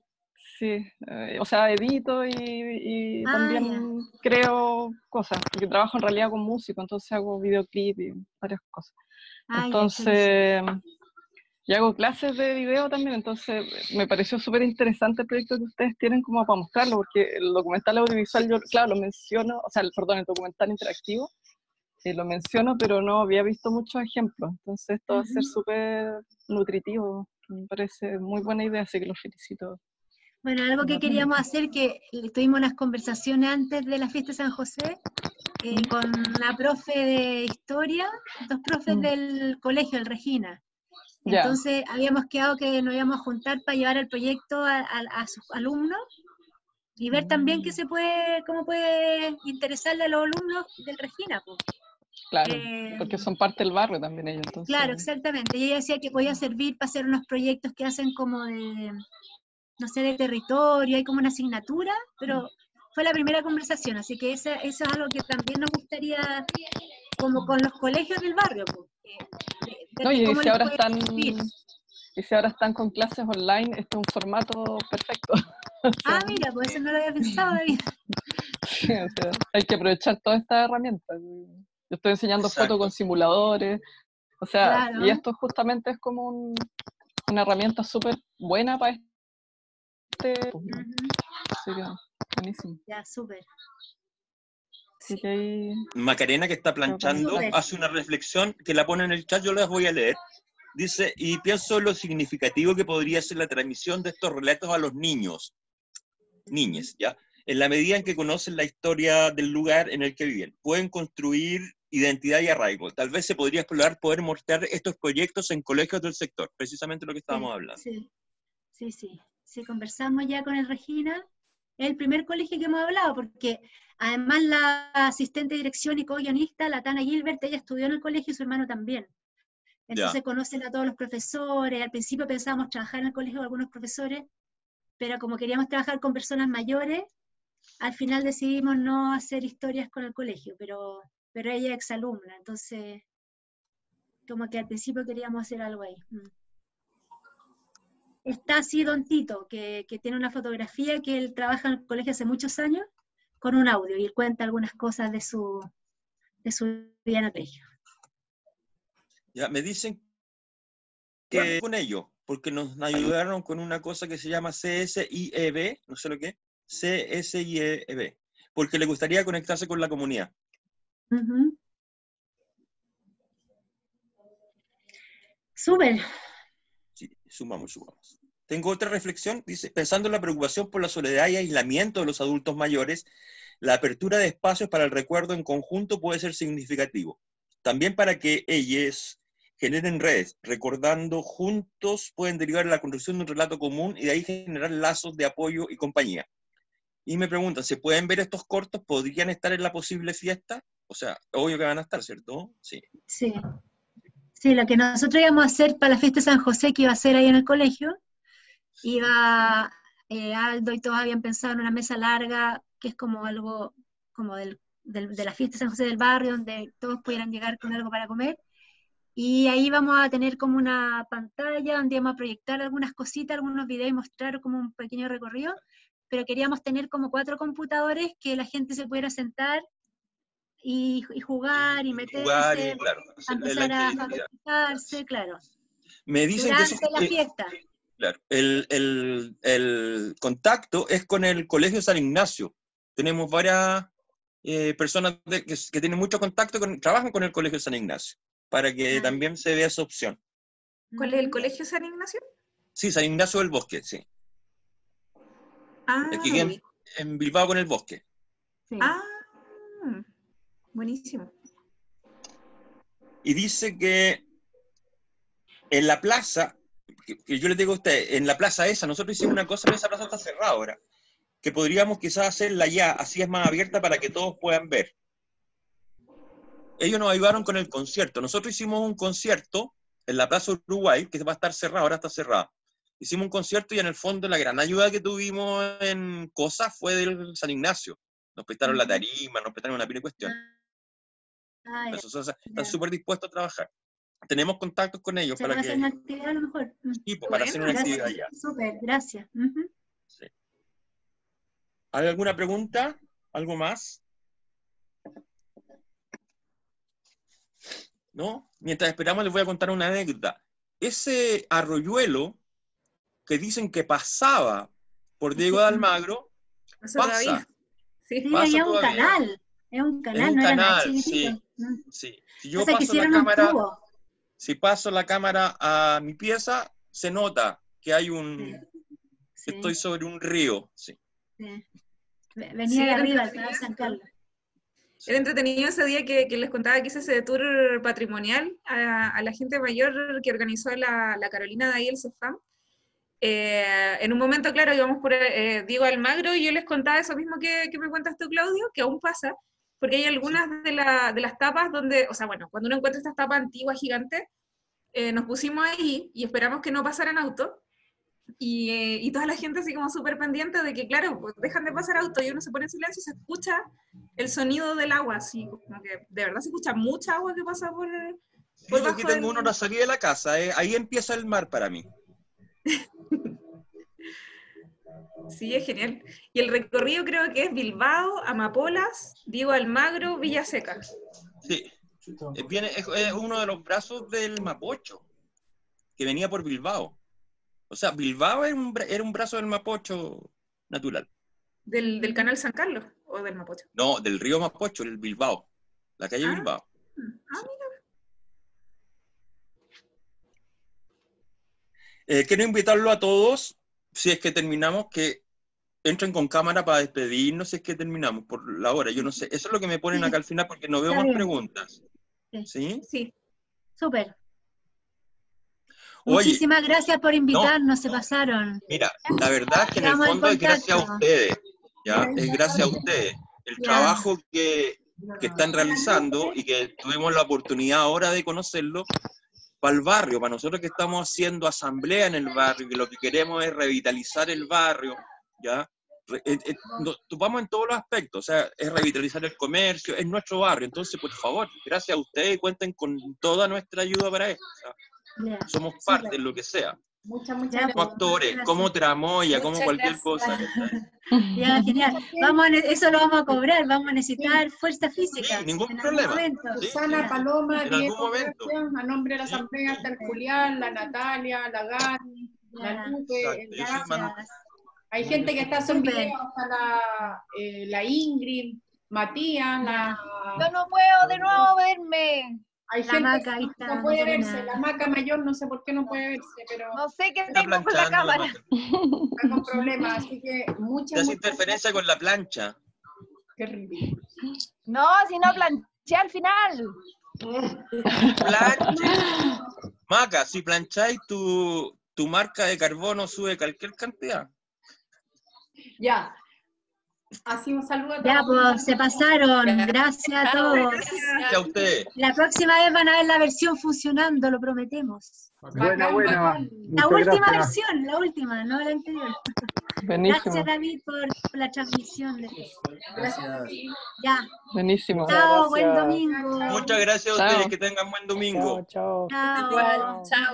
Speaker 8: Sí, eh, o sea, edito y, ah, también creo cosas, porque trabajo en realidad con músico, entonces hago videoclip y varias cosas. Ah, entonces, y hago clases de video también, entonces me pareció súper interesante el proyecto que ustedes tienen como para mostrarlo, porque el documental audiovisual, yo claro, lo menciono, o sea, el, perdón, el documental interactivo, eh, lo menciono, pero no había visto muchos ejemplos, entonces esto va a ser súper nutritivo, me parece muy buena idea, así que los felicito.
Speaker 2: Bueno, algo que queríamos hacer, que tuvimos unas conversaciones antes de la fiesta de San José, eh, con la profe de historia, dos profes mm. del colegio, el Regina. Entonces habíamos quedado que nos íbamos a juntar para llevar el proyecto a, sus alumnos y ver también qué mm. se puede, cómo puede interesarle a los alumnos del Regina.
Speaker 8: Claro, eh, porque son parte del barrio también ellos.
Speaker 2: Claro, exactamente. Y ella decía que podía servir para hacer unos proyectos que hacen como de, no sé, de territorio, hay como una asignatura, pero mm. fue la primera conversación, así que eso, eso es algo que también nos gustaría, como con los colegios del barrio.
Speaker 8: No, y si ahora están y si ahora están con clases online, este es un formato perfecto.
Speaker 2: ah, mira, pues eso no lo había pensado David.
Speaker 8: sí, o sea, hay que aprovechar todas estas herramientas. Yo estoy enseñando fotos con simuladores, o sea, y esto justamente es como un, una herramienta súper buena para este... buenísimo.
Speaker 2: Ya, súper.
Speaker 4: Macarena, que está planchando, hace una reflexión que la pone en el chat, yo las voy a leer. Dice, y pienso lo significativo que podría ser la transmisión de estos relatos a los niños, niñes, ¿ya? En la medida en que conocen la historia del lugar en el que viven, pueden construir identidad y arraigo. Tal vez se podría explorar poder mostrar estos proyectos en colegios del sector, precisamente lo que estábamos hablando.
Speaker 2: Sí, sí, sí. Sí, conversamos ya con el Regina. Es el primer colegio que hemos hablado, porque además la asistente de dirección y co-guionista, la Tana Gilbert, ella estudió en el colegio y su hermano también. Entonces conocen a todos los profesores. Al principio pensábamos trabajar en el colegio con algunos profesores, pero como queríamos trabajar con personas mayores, al final decidimos no hacer historias con el colegio, pero, pero ella es exalumna, entonces como que al principio queríamos hacer algo ahí. Mm. Está así Don Tito, que, que tiene una fotografía que él trabaja en el colegio hace muchos años, con un audio, y él cuenta algunas cosas de su, de su vida en el colegio.
Speaker 4: Ya, me dicen que con ello, porque nos ayudaron con una cosa que se llama CSIEB, no sé lo que, CSIEB, porque le gustaría conectarse con la comunidad.
Speaker 2: Ujú.
Speaker 4: Sí, sumamos, sumamos. Tengo otra reflexión, dice, pensando en la preocupación por la soledad y aislamiento de los adultos mayores, la apertura de espacios para el recuerdo en conjunto puede ser significativo. También para que ellos generen redes, recordando juntos pueden derivar la construcción de un relato común y de ahí generar lazos de apoyo y compañía. Y me preguntan, ¿se pueden ver estos cortos? ¿Podrían estar en la posible fiesta? O sea, obvio que van a estar, ¿cierto? Sí.
Speaker 2: Sí. Sí, lo que nosotros íbamos a hacer para la fiesta de San José, que iba a ser ahí en el colegio, iba eh, Aldo y todos habían pensado en una mesa larga, que es como algo como del, del- de la fiesta de San José del barrio, donde todos pudieran llegar con algo para comer. Y ahí vamos a tener como una pantalla donde vamos a proyectar algunas cositas, algunos videos y mostrar como un pequeño recorrido, pero queríamos tener como cuatro computadores que la gente se pudiera sentar y, y jugar y meterse,
Speaker 4: Jugar y, claro, la
Speaker 2: empezar a familiarizarse, claro.
Speaker 4: Me dicen que, eso-
Speaker 2: Durante la
Speaker 4: que-
Speaker 2: fiesta.
Speaker 4: claro, el, el- el contacto es con el Colegio San Ignacio. Tenemos varias eh, personas de- que, que tienen mucho contacto, con, trabajan con el Colegio San Ignacio, para que
Speaker 2: Ah.
Speaker 4: también se vea esa opción.
Speaker 3: ¿Cuál es el colegio San Ignacio?
Speaker 4: Sí, San Ignacio del Bosque, sí.
Speaker 3: Ah,
Speaker 4: Aquí en, en Bilbao con el Bosque.
Speaker 2: Sí.
Speaker 3: Ah, buenísimo.
Speaker 4: y dice que en la plaza, que, yo le digo a usted, en la plaza esa, nosotros hicimos una cosa, pero esa plaza está cerrada ahora, que podríamos quizás hacerla ya, así es más abierta para que todos puedan ver. Ellos nos ayudaron con el concierto. Nosotros hicimos un concierto en la Plaza Uruguay, que va a estar cerrada, ahora está cerrada. Hicimos un concierto y en el fondo la gran ayuda que tuvimos en cosas fue del San Ignacio. Nos prestaron la tarima, nos prestaron una pila de cuestiones.
Speaker 2: Ah, ya.
Speaker 4: Eso, o sea, están súper dispuestos a trabajar. Tenemos contactos con ellos para
Speaker 2: a
Speaker 4: que,
Speaker 2: hacer una actividad a lo mejor. Mm.
Speaker 4: sí, pues, para hacer una
Speaker 2: Gracias.
Speaker 4: actividad ya.
Speaker 2: Súper, gracias. Ujú.
Speaker 4: ¿Hay alguna pregunta? ¿Algo más? ¿No? Mientras esperamos les voy a contar una anécdota. Ese arroyuelo que dicen que pasaba por Diego de Almagro,
Speaker 3: Eso
Speaker 4: pasa.
Speaker 3: todavía. Sí.
Speaker 2: Sí,
Speaker 4: Pasa
Speaker 2: es un
Speaker 4: todavía.
Speaker 2: canal. Es un canal,
Speaker 4: un
Speaker 2: no era nada
Speaker 4: canal,
Speaker 2: chiquitito.
Speaker 4: Sí. Si yo
Speaker 2: O sea, que
Speaker 4: paso la cámara, si paso la cámara a mi pieza, se nota que hay un,
Speaker 2: Sí,
Speaker 4: que estoy sobre un río. Sí.
Speaker 2: sí. Ve- Venía
Speaker 3: Sí,
Speaker 2: de arriba, San Carlos.
Speaker 3: Era entretenido ese día que, que les contaba que hice ese tour patrimonial a, a la gente mayor que organizó la, la Carolina de ahí, el CEFAM. Eh, en un momento, claro, íbamos por eh, Diego Almagro y yo les contaba eso mismo que, que me cuentas tú, Claudio, que aún pasa, porque hay algunas de, la- de las tapas donde, o sea, bueno, cuando uno encuentra estas tapas antiguas, gigantes, eh, nos pusimos ahí y esperamos que no pasaran autos. Y, eh, y toda la gente así como súper pendiente de que, claro, pues dejan de pasar autos y uno se pone en silencio y se escucha el sonido del agua, así como que de verdad se escucha mucha agua que pasa por,
Speaker 4: Sí,
Speaker 3: por
Speaker 4: yo aquí tengo
Speaker 3: del-
Speaker 4: uno a la salida de la casa, eh, ahí empieza el mar para mí.
Speaker 3: Sí, es genial. Y el recorrido creo que es Bilbao, Amapolas, Diego Almagro, Villaseca.
Speaker 4: Sí. Eh, Viene, es, es uno de los brazos del Mapocho, que venía por Bilbao. O sea, Bilbao era un, bra- era un brazo del Mapocho natural.
Speaker 3: Del, del canal San Carlos o del Mapocho.
Speaker 4: No, del río Mapocho, el Bilbao. La calle
Speaker 3: Ah.
Speaker 4: Bilbao.
Speaker 3: Ah, mira.
Speaker 4: Eh, quiero invitarlo a todos, si es que terminamos, que entren con cámara para despedirnos, si es que terminamos por la hora. Yo no sé. Eso es lo que me ponen
Speaker 2: Sí.
Speaker 4: acá al final porque no veo
Speaker 2: Está
Speaker 4: más
Speaker 2: bien.
Speaker 4: preguntas.
Speaker 2: Sí.
Speaker 4: ¿Sí?
Speaker 3: Sí.
Speaker 2: Súper.
Speaker 4: Oye,
Speaker 2: Muchísimas gracias por invitarnos, se pasaron.
Speaker 4: Mira, la verdad es que en el fondo es gracias a ustedes, ¿ya? Es gracias a ustedes. El trabajo que, que están realizando y que tuvimos la oportunidad ahora de conocerlo para el barrio, para nosotros que estamos haciendo asamblea en el barrio, que lo que queremos es revitalizar el barrio, ¿ya? Re- eh, eh, en todos los aspectos, o sea, es revitalizar el comercio, es nuestro barrio, entonces, por favor, gracias a ustedes, cuenten con toda nuestra ayuda para esto, o sea,
Speaker 2: Ya.
Speaker 4: somos parte en lo que sea,
Speaker 7: Muchas, muchas
Speaker 4: como
Speaker 2: pues,
Speaker 4: actores,
Speaker 2: gracias.
Speaker 4: como tramoya, como cualquier
Speaker 7: gracias.
Speaker 4: cosa.
Speaker 2: Ya, genial. Vamos a eso lo vamos a cobrar, vamos a necesitar fuerza física.
Speaker 4: Sí, ningún
Speaker 2: en
Speaker 4: problema. Sí,
Speaker 7: Susana,
Speaker 2: Ya.
Speaker 7: Paloma,
Speaker 4: En algún
Speaker 7: Diego,
Speaker 4: momento.
Speaker 7: gracias. A nombre de la
Speaker 4: Sí.
Speaker 7: Asamblea está el Julián, la Natalia, la Gaby, la. Lupe.
Speaker 2: Gracias.
Speaker 7: Hay gente que está video, está la, eh, la Ingrid, Matías, la...
Speaker 10: Yo no puedo de nuevo verme.
Speaker 7: Hay
Speaker 2: La
Speaker 7: gente
Speaker 2: Maca,
Speaker 7: que
Speaker 2: ahí
Speaker 7: no-
Speaker 2: está,
Speaker 7: no puede verse, la maca mayor no sé por qué no puede verse, pero
Speaker 10: No sé qué tengo con la cámara.
Speaker 7: está con problemas, así que muchas, muchas
Speaker 4: interferencia con la plancha.
Speaker 7: Qué ridículo.
Speaker 10: No, si no planché al final.
Speaker 4: Planche. Maca, si plancháis tu, tu marca de carbono sube cualquier cantidad.
Speaker 7: Ya. Así un saludo a
Speaker 2: Ya, pues se pasaron. Gracias a todos.
Speaker 4: Gracias a ustedes.
Speaker 2: La próxima vez van a ver la versión funcionando, lo prometemos.
Speaker 9: Buena, buena.
Speaker 2: La
Speaker 9: Muchas
Speaker 2: última
Speaker 9: gracias.
Speaker 2: versión, la última, no la anterior.
Speaker 8: Buenísimo,
Speaker 2: Gracias, David, por la transmisión. De...
Speaker 5: Gracias.
Speaker 2: Ya,
Speaker 8: buenísimo.
Speaker 2: chao, buen domingo.
Speaker 4: Muchas gracias a
Speaker 8: Chao.
Speaker 4: ustedes. Que tengan buen domingo.
Speaker 11: Chao, chao.
Speaker 2: Chao.
Speaker 7: Igual, chao.